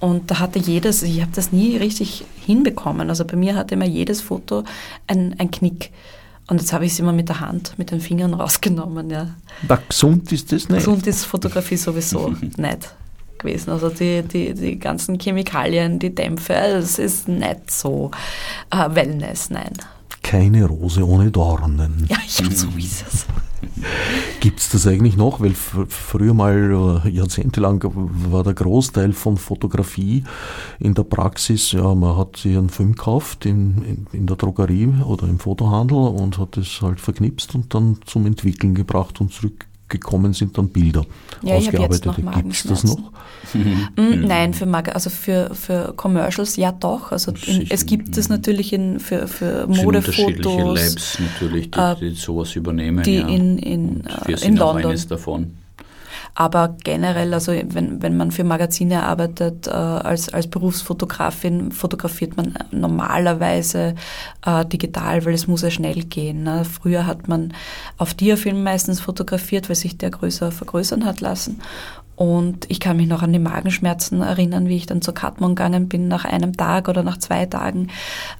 Und da hatte jedes, ich habe das nie richtig hinbekommen. Also bei mir hatte immer jedes Foto ein, ein Knick. Und jetzt habe ich es immer mit der Hand, mit den Fingern rausgenommen. Ja. Da gesund ist das nicht. Gesund ist Fotografie sowieso nicht gewesen. Also die, die, die ganzen Chemikalien, die Dämpfe, es ist nicht so äh, Wellness, nein. Keine Rose ohne Dornen. Ja, ja so ist es. Gibt es das eigentlich noch? Weil früher mal, äh, jahrzehntelang, war der Großteil von Fotografie in der Praxis, ja, man hat sich einen Film gekauft in, in, in der Drogerie oder im Fotohandel und hat es halt verknipst und dann zum Entwickeln gebracht und zurück gekommen sind dann Bilder ja, ausgearbeitete. Gibt es das noch? Mm, nein, für, also für, für Commercials ja doch. Also in, es gibt es natürlich in, für, für Modefotos. unterschiedliche Labs natürlich, die, äh, die sowas übernehmen. Die ja. in, in, wir äh, sind in London. eines davon. Aber generell, also wenn, wenn man für Magazine arbeitet, äh, als, als Berufsfotografin fotografiert man normalerweise äh, digital, weil es muss ja schnell gehen. Ne? Früher hat man auf Diafilm meistens fotografiert, weil sich der größer vergrößern hat lassen. Und ich kann mich noch an die Magenschmerzen erinnern, wie ich dann zur Katmon gegangen bin nach einem Tag oder nach zwei Tagen.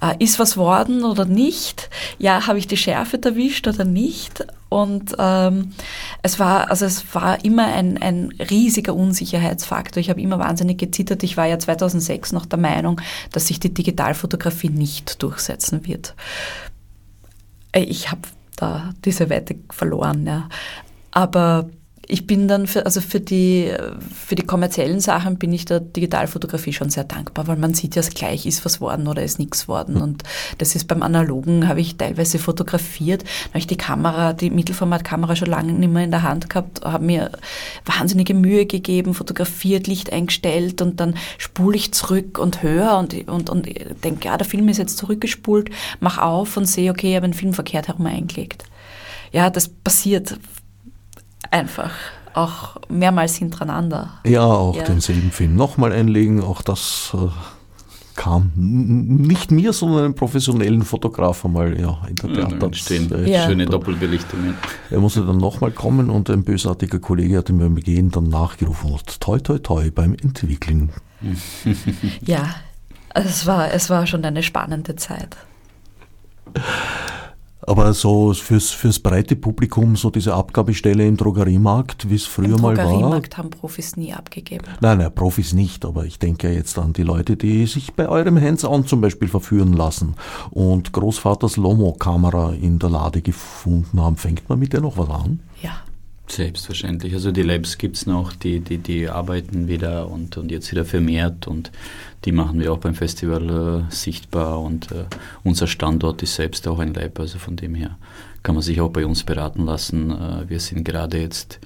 Äh, ist was worden oder nicht? Ja, habe ich die Schärfe erwischt oder nicht? Und ähm, es war, also es war immer ein, ein riesiger Unsicherheitsfaktor. Ich habe immer wahnsinnig gezittert. Ich war ja 2006 noch der Meinung, dass sich die Digitalfotografie nicht durchsetzen wird. Äh, ich habe da diese Wette verloren, ja. Aber ich bin dann für, also für die, für die kommerziellen Sachen bin ich der Digitalfotografie schon sehr dankbar, weil man sieht ja gleich, ist was worden oder ist nichts worden. Und das ist beim Analogen, habe ich teilweise fotografiert, habe ich die Kamera, die Mittelformatkamera schon lange nicht mehr in der Hand gehabt, habe mir wahnsinnige Mühe gegeben, fotografiert, Licht eingestellt und dann spule ich zurück und höre und, und, und denke, ja, der Film ist jetzt zurückgespult, mach auf und sehe, okay, ich habe einen Film verkehrt herum eingelegt. Ja, das passiert einfach auch mehrmals hintereinander. Ja, auch ja. denselben Film nochmal einlegen, auch das äh, kam nicht mir, sondern einem professionellen Fotograf einmal ja, in der Theater. Stehen. Äh, ja. Schöne Doppelbelichtungen. Er musste dann nochmal kommen und ein bösartiger Kollege hat ihm beim Gehen dann nachgerufen und toi toi toi beim Entwickeln. ja, es war, es war schon eine spannende Zeit. Aber so fürs, fürs breite Publikum, so diese Abgabestelle im Drogeriemarkt, wie es früher mal war. Im Drogeriemarkt haben Profis nie abgegeben. Nein, nein, Profis nicht, aber ich denke jetzt an die Leute, die sich bei eurem Hands-on zum Beispiel verführen lassen und Großvaters Lomo-Kamera in der Lade gefunden haben. Fängt man mit der noch was an? Selbstverständlich. Also die Labs gibt es noch, die, die, die arbeiten wieder und, und jetzt wieder vermehrt und die machen wir auch beim Festival äh, sichtbar und äh, unser Standort ist selbst auch ein Lab, also von dem her kann man sich auch bei uns beraten lassen. Äh, wir sind gerade jetzt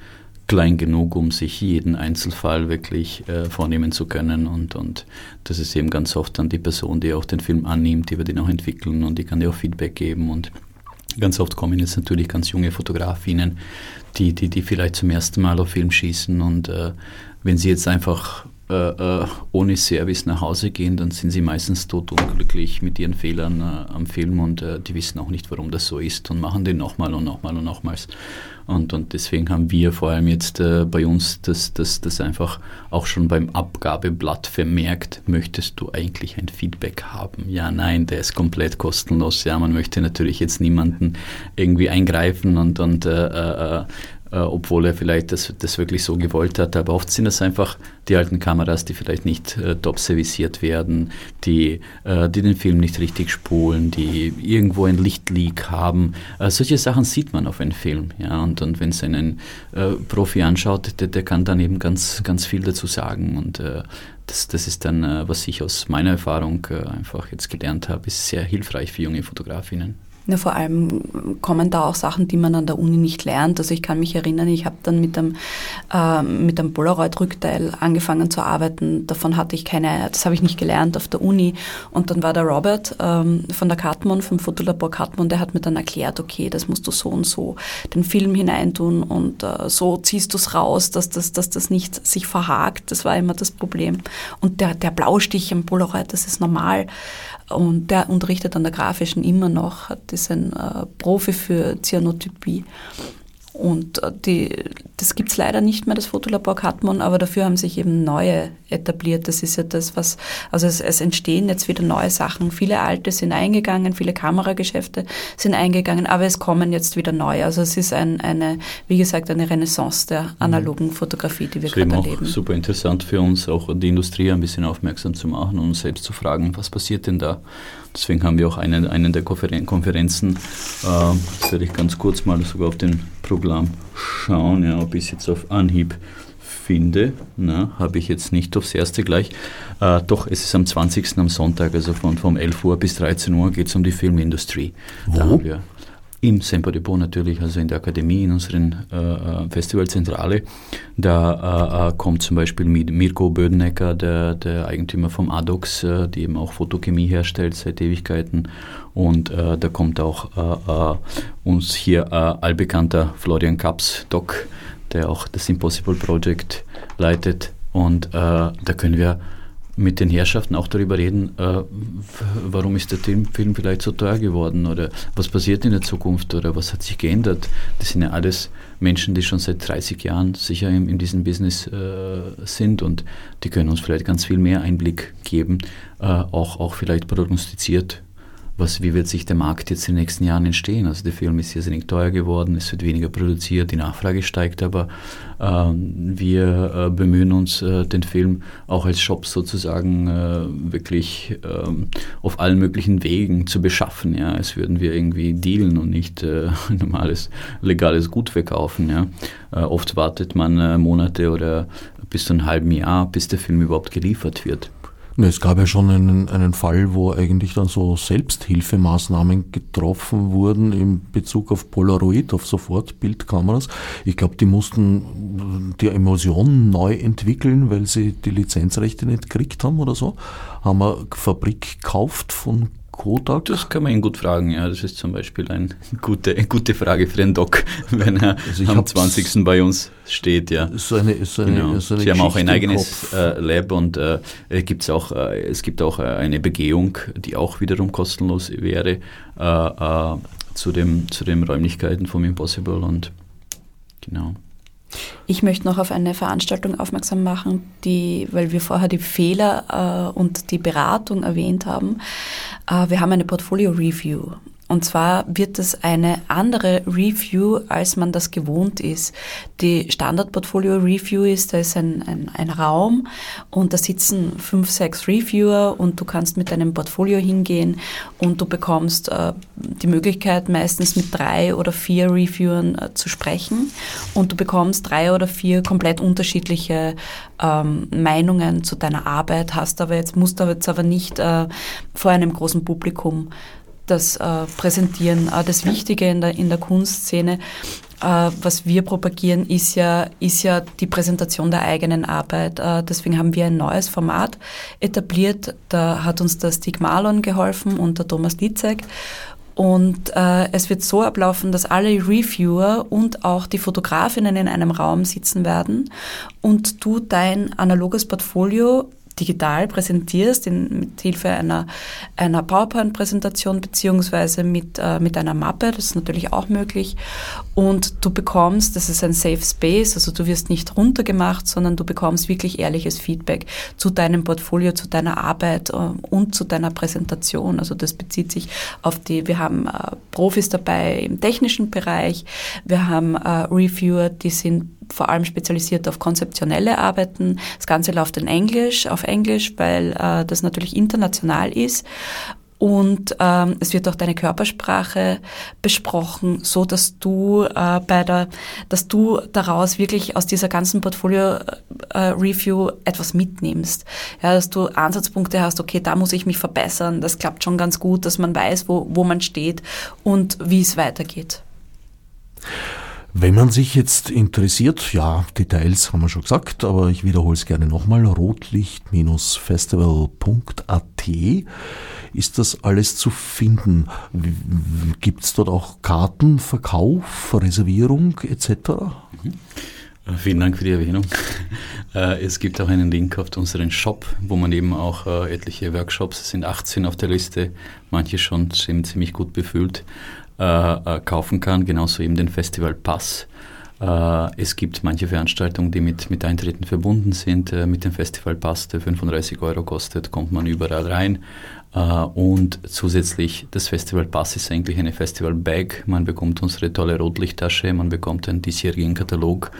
klein genug, um sich jeden Einzelfall wirklich äh, vornehmen zu können und, und das ist eben ganz oft dann die Person, die auch den Film annimmt, die wir den auch entwickeln und die kann dir auch Feedback geben und Ganz oft kommen jetzt natürlich ganz junge Fotografinnen, die, die, die vielleicht zum ersten Mal auf Film schießen und äh, wenn sie jetzt einfach äh, äh, ohne Service nach Hause gehen, dann sind sie meistens totunglücklich mit ihren Fehlern äh, am Film und äh, die wissen auch nicht, warum das so ist und machen den nochmal und nochmal und nochmals. Und, und deswegen haben wir vor allem jetzt äh, bei uns das, das, das einfach auch schon beim Abgabeblatt vermerkt, möchtest du eigentlich ein Feedback haben? Ja, nein, der ist komplett kostenlos. Ja, man möchte natürlich jetzt niemanden irgendwie eingreifen und, und äh, äh, äh, obwohl er vielleicht das, das wirklich so gewollt hat. Aber oft sind es einfach die alten Kameras, die vielleicht nicht äh, top serviciert werden, die, äh, die den Film nicht richtig spulen, die irgendwo ein Lichtleak haben. Äh, solche Sachen sieht man auf einem Film. Ja? Und, und wenn es einen äh, Profi anschaut, der, der kann dann eben ganz, ganz viel dazu sagen. Und äh, das, das ist dann, was ich aus meiner Erfahrung einfach jetzt gelernt habe, ist sehr hilfreich für junge Fotografinnen. Ja, vor allem kommen da auch Sachen, die man an der Uni nicht lernt. Also ich kann mich erinnern, ich habe dann mit dem, äh, mit dem Polaroid-Rückteil angefangen zu arbeiten. Davon hatte ich keine, das habe ich nicht gelernt auf der Uni. Und dann war der Robert ähm, von der Cartmon, vom Fotolabor Cartmon, der hat mir dann erklärt, okay, das musst du so und so den Film hineintun und äh, so ziehst du es raus, dass das, dass das nicht sich verhakt. Das war immer das Problem. Und der, der Blaustich im Polaroid, das ist normal. Und der unterrichtet an der Grafischen immer noch, ist ein äh, Profi für Cyanotypie. Und äh, die, das gibt es leider nicht mehr, das Fotolabor Katmon, aber dafür haben sich eben neue etabliert. Das ist ja das, was, also es, es, entstehen jetzt wieder neue Sachen. Viele alte sind eingegangen, viele Kamerageschäfte sind eingegangen, aber es kommen jetzt wieder neue. Also es ist ein, eine, wie gesagt, eine Renaissance der analogen Fotografie, die wir gerade erleben. Super interessant für uns, auch die Industrie ein bisschen aufmerksam zu machen und uns selbst zu fragen, was passiert denn da? Deswegen haben wir auch einen, einen der Konferenzen, äh, das werde ich ganz kurz mal sogar auf den Programm schauen, ja, ob ich es jetzt auf Anhieb finde. Habe ich jetzt nicht aufs erste gleich. Äh, doch, es ist am 20. am Sonntag, also von, von 11 Uhr bis 13 Uhr geht es um die Filmindustrie. Wo? Da wir im Semper Depot natürlich, also in der Akademie, in unseren äh, äh Festivalzentrale. Da äh, äh, kommt zum Beispiel Mirko Bödenecker, der, der Eigentümer vom ADOX, äh, die eben auch Fotochemie herstellt seit Ewigkeiten. Und äh, da kommt auch uns hier allbekannter Florian Kaps, Doc, der auch das Impossible Project leitet. Und da können wir mit den Herrschaften auch darüber reden, äh, warum ist der Film vielleicht so teuer geworden oder was passiert in der Zukunft oder was hat sich geändert. Das sind ja alles Menschen, die schon seit 30 Jahren sicher in, in diesem Business äh, sind und die können uns vielleicht ganz viel mehr Einblick geben, äh, auch, auch vielleicht prognostiziert was, wie wird sich der Markt jetzt in den nächsten Jahren entstehen? Also der Film ist irrsinnig teuer geworden, es wird weniger produziert, die Nachfrage steigt, aber äh, wir äh, bemühen uns, äh, den Film auch als Shop sozusagen äh, wirklich ähm, auf allen möglichen Wegen zu beschaffen, ja, als würden wir irgendwie dealen und nicht äh, normales, legales Gut verkaufen, ja. Äh, oft wartet man Monate oder bis zu einem halben Jahr, bis der Film überhaupt geliefert wird. Es gab ja schon einen, einen Fall, wo eigentlich dann so Selbsthilfemaßnahmen getroffen wurden in Bezug auf Polaroid, auf Sofortbildkameras. Ich glaube, die mussten die Emulsion neu entwickeln, weil sie die Lizenzrechte nicht gekriegt haben oder so. Haben wir Fabrik gekauft von Kodak? Das kann man ihn gut fragen, ja. Das ist zum Beispiel eine gute, eine gute Frage für den Doc, wenn er also am 20. bei uns steht, ja. So eine, so eine, genau. so eine Sie haben auch ein eigenes äh, Lab und äh, gibt's auch, äh, es gibt auch äh, eine Begehung, die auch wiederum kostenlos wäre, äh, äh, zu, dem, zu den Räumlichkeiten vom Impossible und genau. Ich möchte noch auf eine Veranstaltung aufmerksam machen, die, weil wir vorher die Fehler äh, und die Beratung erwähnt haben. Äh, wir haben eine Portfolio-Review Und zwar wird es eine andere Review, als man das gewohnt ist. Die Standard-Portfolio-Review ist, da ist ein, ein, ein Raum und da sitzen fünf, sechs Reviewer und du kannst mit deinem Portfolio hingehen und du bekommst äh, die Möglichkeit, meistens mit drei oder vier Reviewern äh, zu sprechen und du bekommst drei oder vier komplett unterschiedliche ähm, Meinungen zu deiner Arbeit, hast aber jetzt, musst aber jetzt aber nicht äh, vor einem großen Publikum das äh, präsentieren. Äh, das Wichtige in der, in der Kunstszene, äh, was wir propagieren, ist ja, ist ja die Präsentation der eigenen Arbeit. Äh, deswegen haben wir ein neues Format etabliert. Da hat uns der Stig Marlon geholfen und der Thomas Litzek. Und äh, es wird so ablaufen, dass alle Reviewer und auch die Fotografinnen in einem Raum sitzen werden und du dein analoges Portfolio digital präsentierst, in, mit Hilfe einer, einer PowerPoint-Präsentation beziehungsweise mit, äh, mit einer Mappe, das ist natürlich auch möglich. Und du bekommst, das ist ein Safe Space, also du wirst nicht runtergemacht, sondern du bekommst wirklich ehrliches Feedback zu deinem Portfolio, zu deiner Arbeit äh, und zu deiner Präsentation. Also das bezieht sich auf die, wir haben äh, Profis dabei im technischen Bereich, wir haben äh, Reviewer, die sind vor allem spezialisiert auf konzeptionelle Arbeiten. Das Ganze läuft in Englisch, auf Englisch, weil äh, das natürlich international ist. Und ähm, es wird auch deine Körpersprache besprochen, so dass du äh, bei der, dass du daraus wirklich aus dieser ganzen Portfolio-Review äh, etwas mitnimmst. Ja, dass du Ansatzpunkte hast, okay, da muss ich mich verbessern, das klappt schon ganz gut, dass man weiß, wo, wo man steht und wie es weitergeht. Wenn man sich jetzt interessiert, ja, Details haben wir schon gesagt, aber ich wiederhole es gerne nochmal, rotlicht-festival.at ist das alles zu finden. Gibt es dort auch Kartenverkauf, Reservierung etc.? Mhm. Äh, vielen Dank für die Erwähnung. Äh, es gibt auch einen Link auf unseren Shop, wo man eben auch äh, etliche Workshops, es sind 18 auf der Liste, manche schon ziemlich gut befüllt, äh, äh, kaufen kann, genauso eben den Festival Pass. Äh, es gibt manche Veranstaltungen, die mit, mit Eintritten verbunden sind. Äh, mit dem Festival Pass, der 35 Euro kostet, kommt man überall rein. Und zusätzlich, das Festival Pass ist eigentlich eine Festival Bag. Man bekommt unsere tolle Rotlichttasche, man bekommt einen diesjährigen Katalog,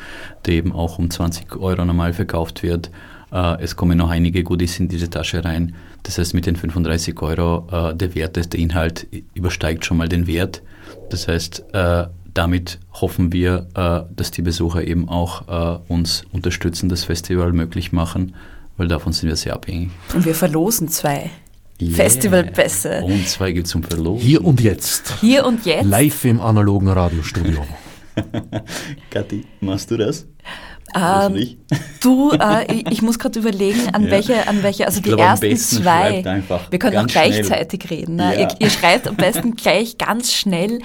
der eben auch um 20 Euro normal verkauft wird. Es kommen noch einige Goodies in diese Tasche rein. Das heißt, mit den 35 Euro, der Wert, der Inhalt übersteigt schon mal den Wert. Das heißt, äh, damit hoffen wir, äh, dass die Besucher eben auch äh, uns unterstützen, das Festival möglich machen, weil davon sind wir sehr abhängig. Und wir verlosen zwei. Yeah. Festivalpässe. Und zwei gibt es zum Verlosen. Hier und jetzt. Hier und jetzt. Live im analogen Radiostudio. Kathi, machst du das? Ähm, du, äh, ich, ich, muss gerade überlegen, an ja. welche, an welche, also die glaub, ersten zwei. Wir können auch gleichzeitig schnell. reden. Ne? Ja. Ihr, ihr, schreibt am besten gleich ganz schnell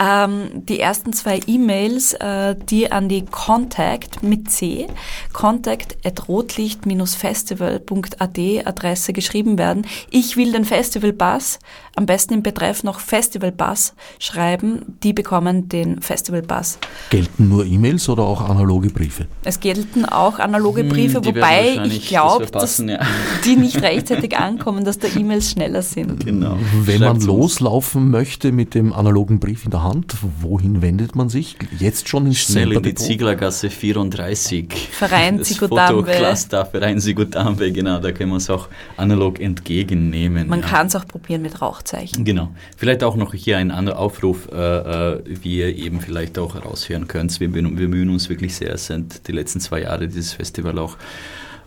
ähm, die ersten zwei E-Mails, äh, die an die Contact mit C, contact at rotlicht-festival.at Adresse geschrieben werden. Ich will den Festivalpass, am besten im Betreff noch Festivalpass schreiben. Die bekommen den Festivalpass. Gelten nur E-Mails oder auch analoge Briefe? Es gelten auch analoge hm, Briefe, hm, wobei ich glaube, dass ja. die nicht rechtzeitig ankommen, dass da E-Mails schneller sind. Genau. Wenn man loslaufen möchte mit dem analogen Brief in der Hand, wohin wendet man sich? Jetzt schon ins Schnell in die Zieglergasse 34. Verein Zigutambe. Cluster Verein Zigutambe, genau, da können wir es auch analog entgegennehmen. Man ja. kann es auch probieren mit Rauchzeichen. Genau. Vielleicht auch noch hier ein anderer Aufruf, äh, äh, wie ihr eben vielleicht auch raushören könnt. Wir, wir bemühen uns wirklich sehr, sind die letzten zwei Jahre dieses Festival auch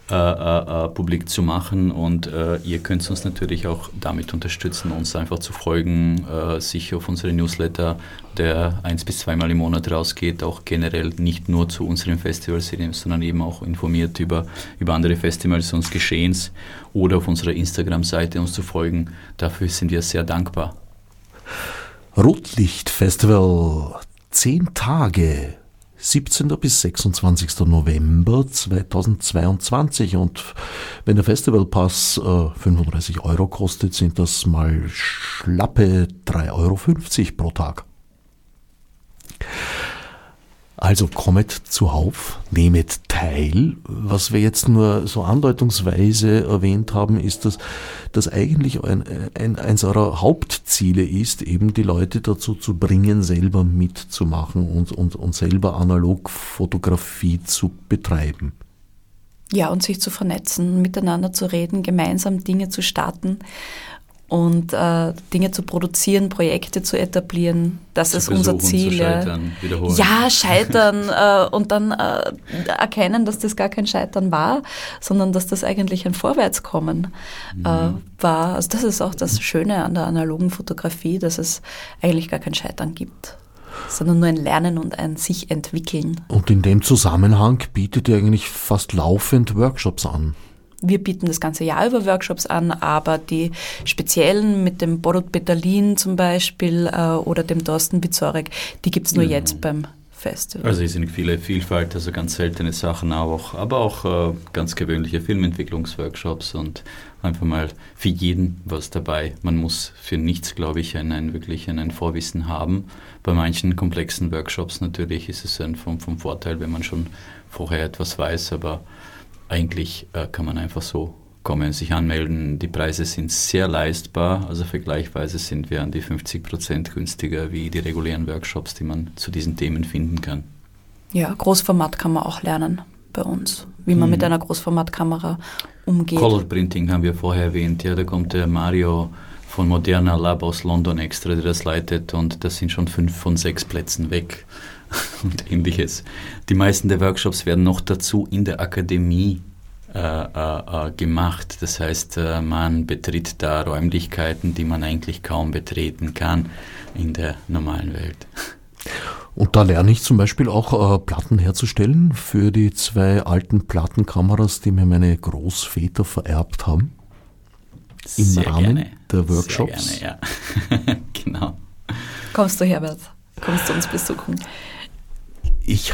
äh, äh, äh, publik zu machen und äh, ihr könnt uns natürlich auch damit unterstützen, uns einfach zu folgen, äh, sich auf unsere Newsletter, der eins bis zweimal im Monat rausgeht, auch generell nicht nur zu unseren Festivals, sondern eben auch informiert über, über andere Festivals uns Geschehens oder auf unserer Instagram-Seite uns zu folgen. Dafür sind wir sehr dankbar. Rotlichtfestival, zehn Tage 17. bis 26. November 2022. Und wenn der Festivalpass äh, 35 Euro kostet, sind das mal schlappe 3,50 Euro pro Tag. Also kommet zuhauf, nehmet teil. Was wir jetzt nur so andeutungsweise erwähnt haben, ist, dass das eigentlich ein, ein, eins eurer Hauptziele ist, eben die Leute dazu zu bringen, selber mitzumachen und, und, und selber Analogfotografie zu betreiben. Ja, und sich zu vernetzen, miteinander zu reden, gemeinsam Dinge zu starten und äh, Dinge zu produzieren, Projekte zu etablieren. Das zu ist unser Ziel. Zu scheitern, wiederholen. Ja, scheitern äh, und dann äh, erkennen, dass das gar kein Scheitern war, sondern dass das eigentlich ein Vorwärtskommen mhm. Äh, war. Also das ist auch das Schöne an der analogen Fotografie, dass es eigentlich gar kein Scheitern gibt sondern nur ein Lernen und ein sich entwickeln. Und in dem Zusammenhang bietet ihr eigentlich fast laufend Workshops an. Wir bieten das ganze Jahr über Workshops an, aber die speziellen mit dem Borut Betalin zum Beispiel äh, oder dem Thorsten Bizorek, die gibt es nur ja. jetzt beim Festival. Also es sind viele Vielfalt, also ganz seltene Sachen auch, aber auch äh, ganz gewöhnliche Filmentwicklungsworkshops und einfach mal für jeden was dabei. Man muss für nichts, glaube ich, ein, ein wirklich ein, ein Vorwissen haben. Bei manchen komplexen Workshops natürlich ist es ein, vom, vom Vorteil, wenn man schon vorher etwas weiß, aber eigentlich äh, kann man einfach so kommen, sich anmelden. Die Preise sind sehr leistbar, also vergleichsweise sind wir an die 50 Prozent günstiger wie die regulären Workshops, die man zu diesen Themen finden kann. Ja, Großformat kann man auch lernen bei uns, wie man hm. mit einer Großformatkamera umgeht. Color Printing haben wir vorher erwähnt, ja, da kommt der Mario von Moderna Lab aus London extra, der das leitet und das sind schon fünf von sechs Plätzen weg und ähnliches. Die meisten der Workshops werden noch dazu in der Akademie äh, äh, äh, gemacht. Das heißt, äh, man betritt da Räumlichkeiten, die man eigentlich kaum betreten kann in der normalen Welt. Und da lerne ich zum Beispiel auch äh, Platten herzustellen für die zwei alten Plattenkameras, die mir meine Großväter vererbt haben. Im Sehr Rahmen gerne. der Workshops. Sehr gerne, ja. genau. Kommst du, Herbert? Kommst du uns besuchen? Ich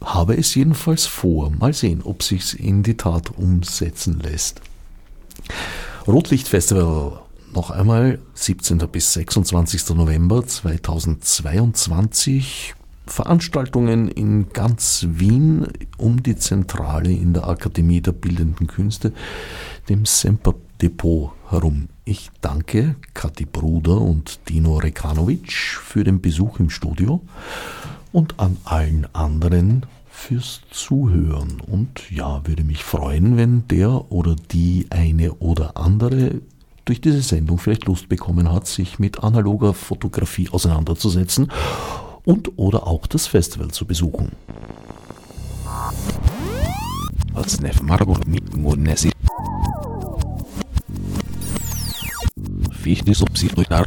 habe es jedenfalls vor. Mal sehen, ob sich's in die Tat umsetzen lässt. Rotlichtfestival noch einmal 17. bis 26. November 2022. Veranstaltungen in ganz Wien um die Zentrale in der Akademie der Bildenden Künste, dem Semper Depot herum. Ich danke Kathi Bruder und Dino Rekanovic für den Besuch im Studio und an allen anderen fürs Zuhören. Und ja, würde mich freuen, wenn der oder die eine oder andere durch diese Sendung vielleicht Lust bekommen hat, sich mit analoger Fotografie auseinanderzusetzen und oder auch das Festival zu besuchen. Fichte subsidiar